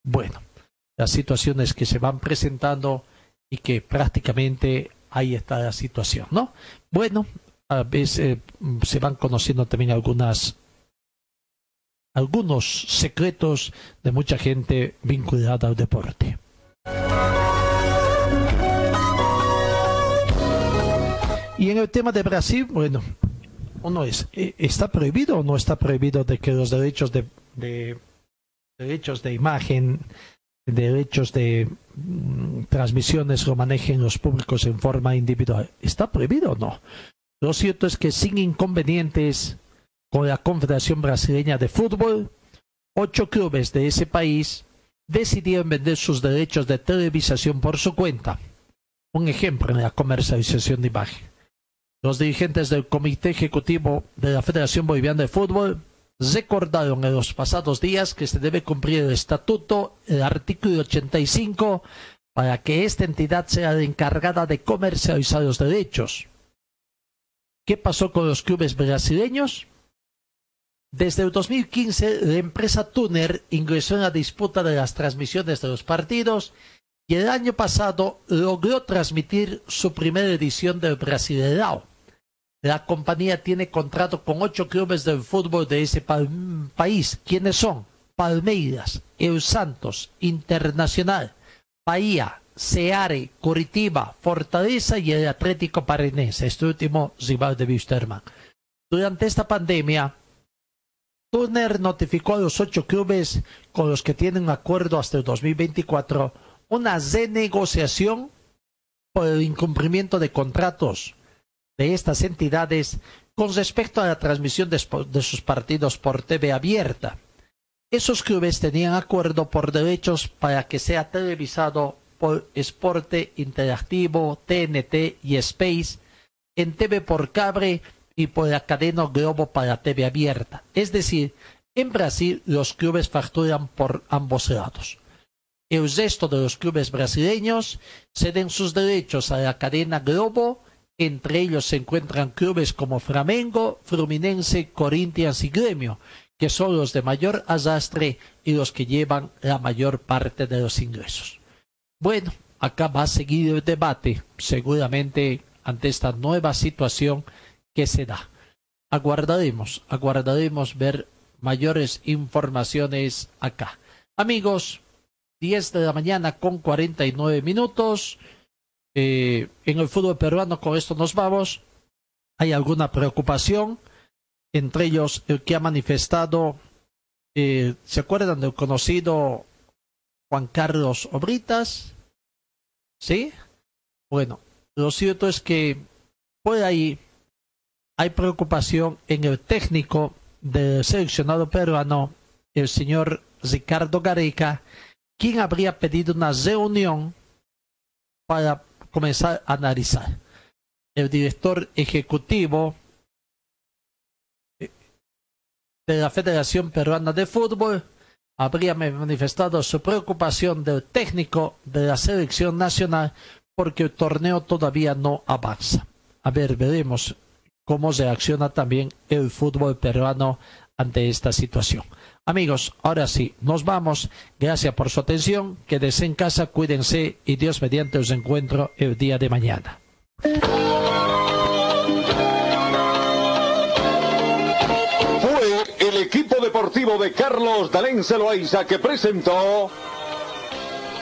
Bueno, las situaciones que se van presentando y que prácticamente ahí está la situación, ¿no? Bueno, a veces eh, se van conociendo también algunas algunos secretos de mucha gente vinculada al deporte. Y en el tema de Brasil, bueno, o no es? Eh, ¿Está prohibido o no está prohibido de que los derechos de, de derechos de imagen, derechos de mm, transmisiones lo manejen los públicos en forma individual? ¿Está prohibido o no? Lo cierto es que sin inconvenientes con la Confederación Brasileña de Fútbol, ocho clubes de ese país decidieron vender sus derechos de televisación por su cuenta. Un ejemplo en la comercialización de imagen. Los dirigentes del Comité Ejecutivo de la Federación Boliviana de Fútbol recordaron en los pasados días que se debe cumplir el estatuto, el artículo 85, para que esta entidad sea la encargada de comercializar los derechos. ¿Qué pasó con los clubes brasileños? Desde el 2015, la empresa Tuner ingresó en la disputa de las transmisiones de los partidos y el año pasado logró transmitir su primera edición del Brasileirão. La compañía tiene contrato con ocho clubes del fútbol de ese país. ¿Quiénes son? Palmeiras, El Santos, Internacional, Bahía, Seare, Curitiba, Fortaleza y el Atlético Parinense, este último rival de Wisterman. Durante esta pandemia, Turner notificó a los ocho clubes con los que tienen un acuerdo hasta el 2024 una renegociación por el incumplimiento de contratos de estas entidades con respecto a la transmisión de, sus partidos por TV abierta. Esos clubes tenían acuerdo por derechos para que sea televisado por Esporte Interactivo, TNT y Space en TV por cable y por la cadena Globo para TV abierta. Es decir, en Brasil los clubes facturan por ambos lados. El resto de los clubes brasileños ceden sus derechos a la cadena Globo, entre ellos se encuentran clubes como Flamengo, Fluminense, Corinthians y Gremio, que son los de mayor arrastre y los que llevan la mayor parte de los ingresos. Bueno, acá va a seguir el debate, seguramente ante esta nueva situación que se da. Aguardaremos, aguardaremos ver mayores informaciones acá. Amigos, 10 de la mañana con 49 minutos. Eh, en el fútbol peruano, con esto nos vamos. Hay alguna preocupación, entre ellos el que ha manifestado, eh, ¿se acuerdan del conocido Juan Carlos Obritas? ¿Sí? Bueno, lo cierto es que por ahí hay preocupación en el técnico del seleccionado peruano, el señor Ricardo Gareca, quien habría pedido una reunión para comenzar a analizar. El director ejecutivo de la Federación Peruana de Fútbol habría manifestado su preocupación del técnico de la selección nacional porque el torneo todavía no avanza. A ver, veremos cómo reacciona también el fútbol peruano ante esta situación. Amigos, ahora sí, nos vamos. Gracias por su atención. Quédense en casa, cuídense y Dios mediante os encuentro el día de mañana. Fue el equipo deportivo de Carlos Dalén Celoaiza que presentó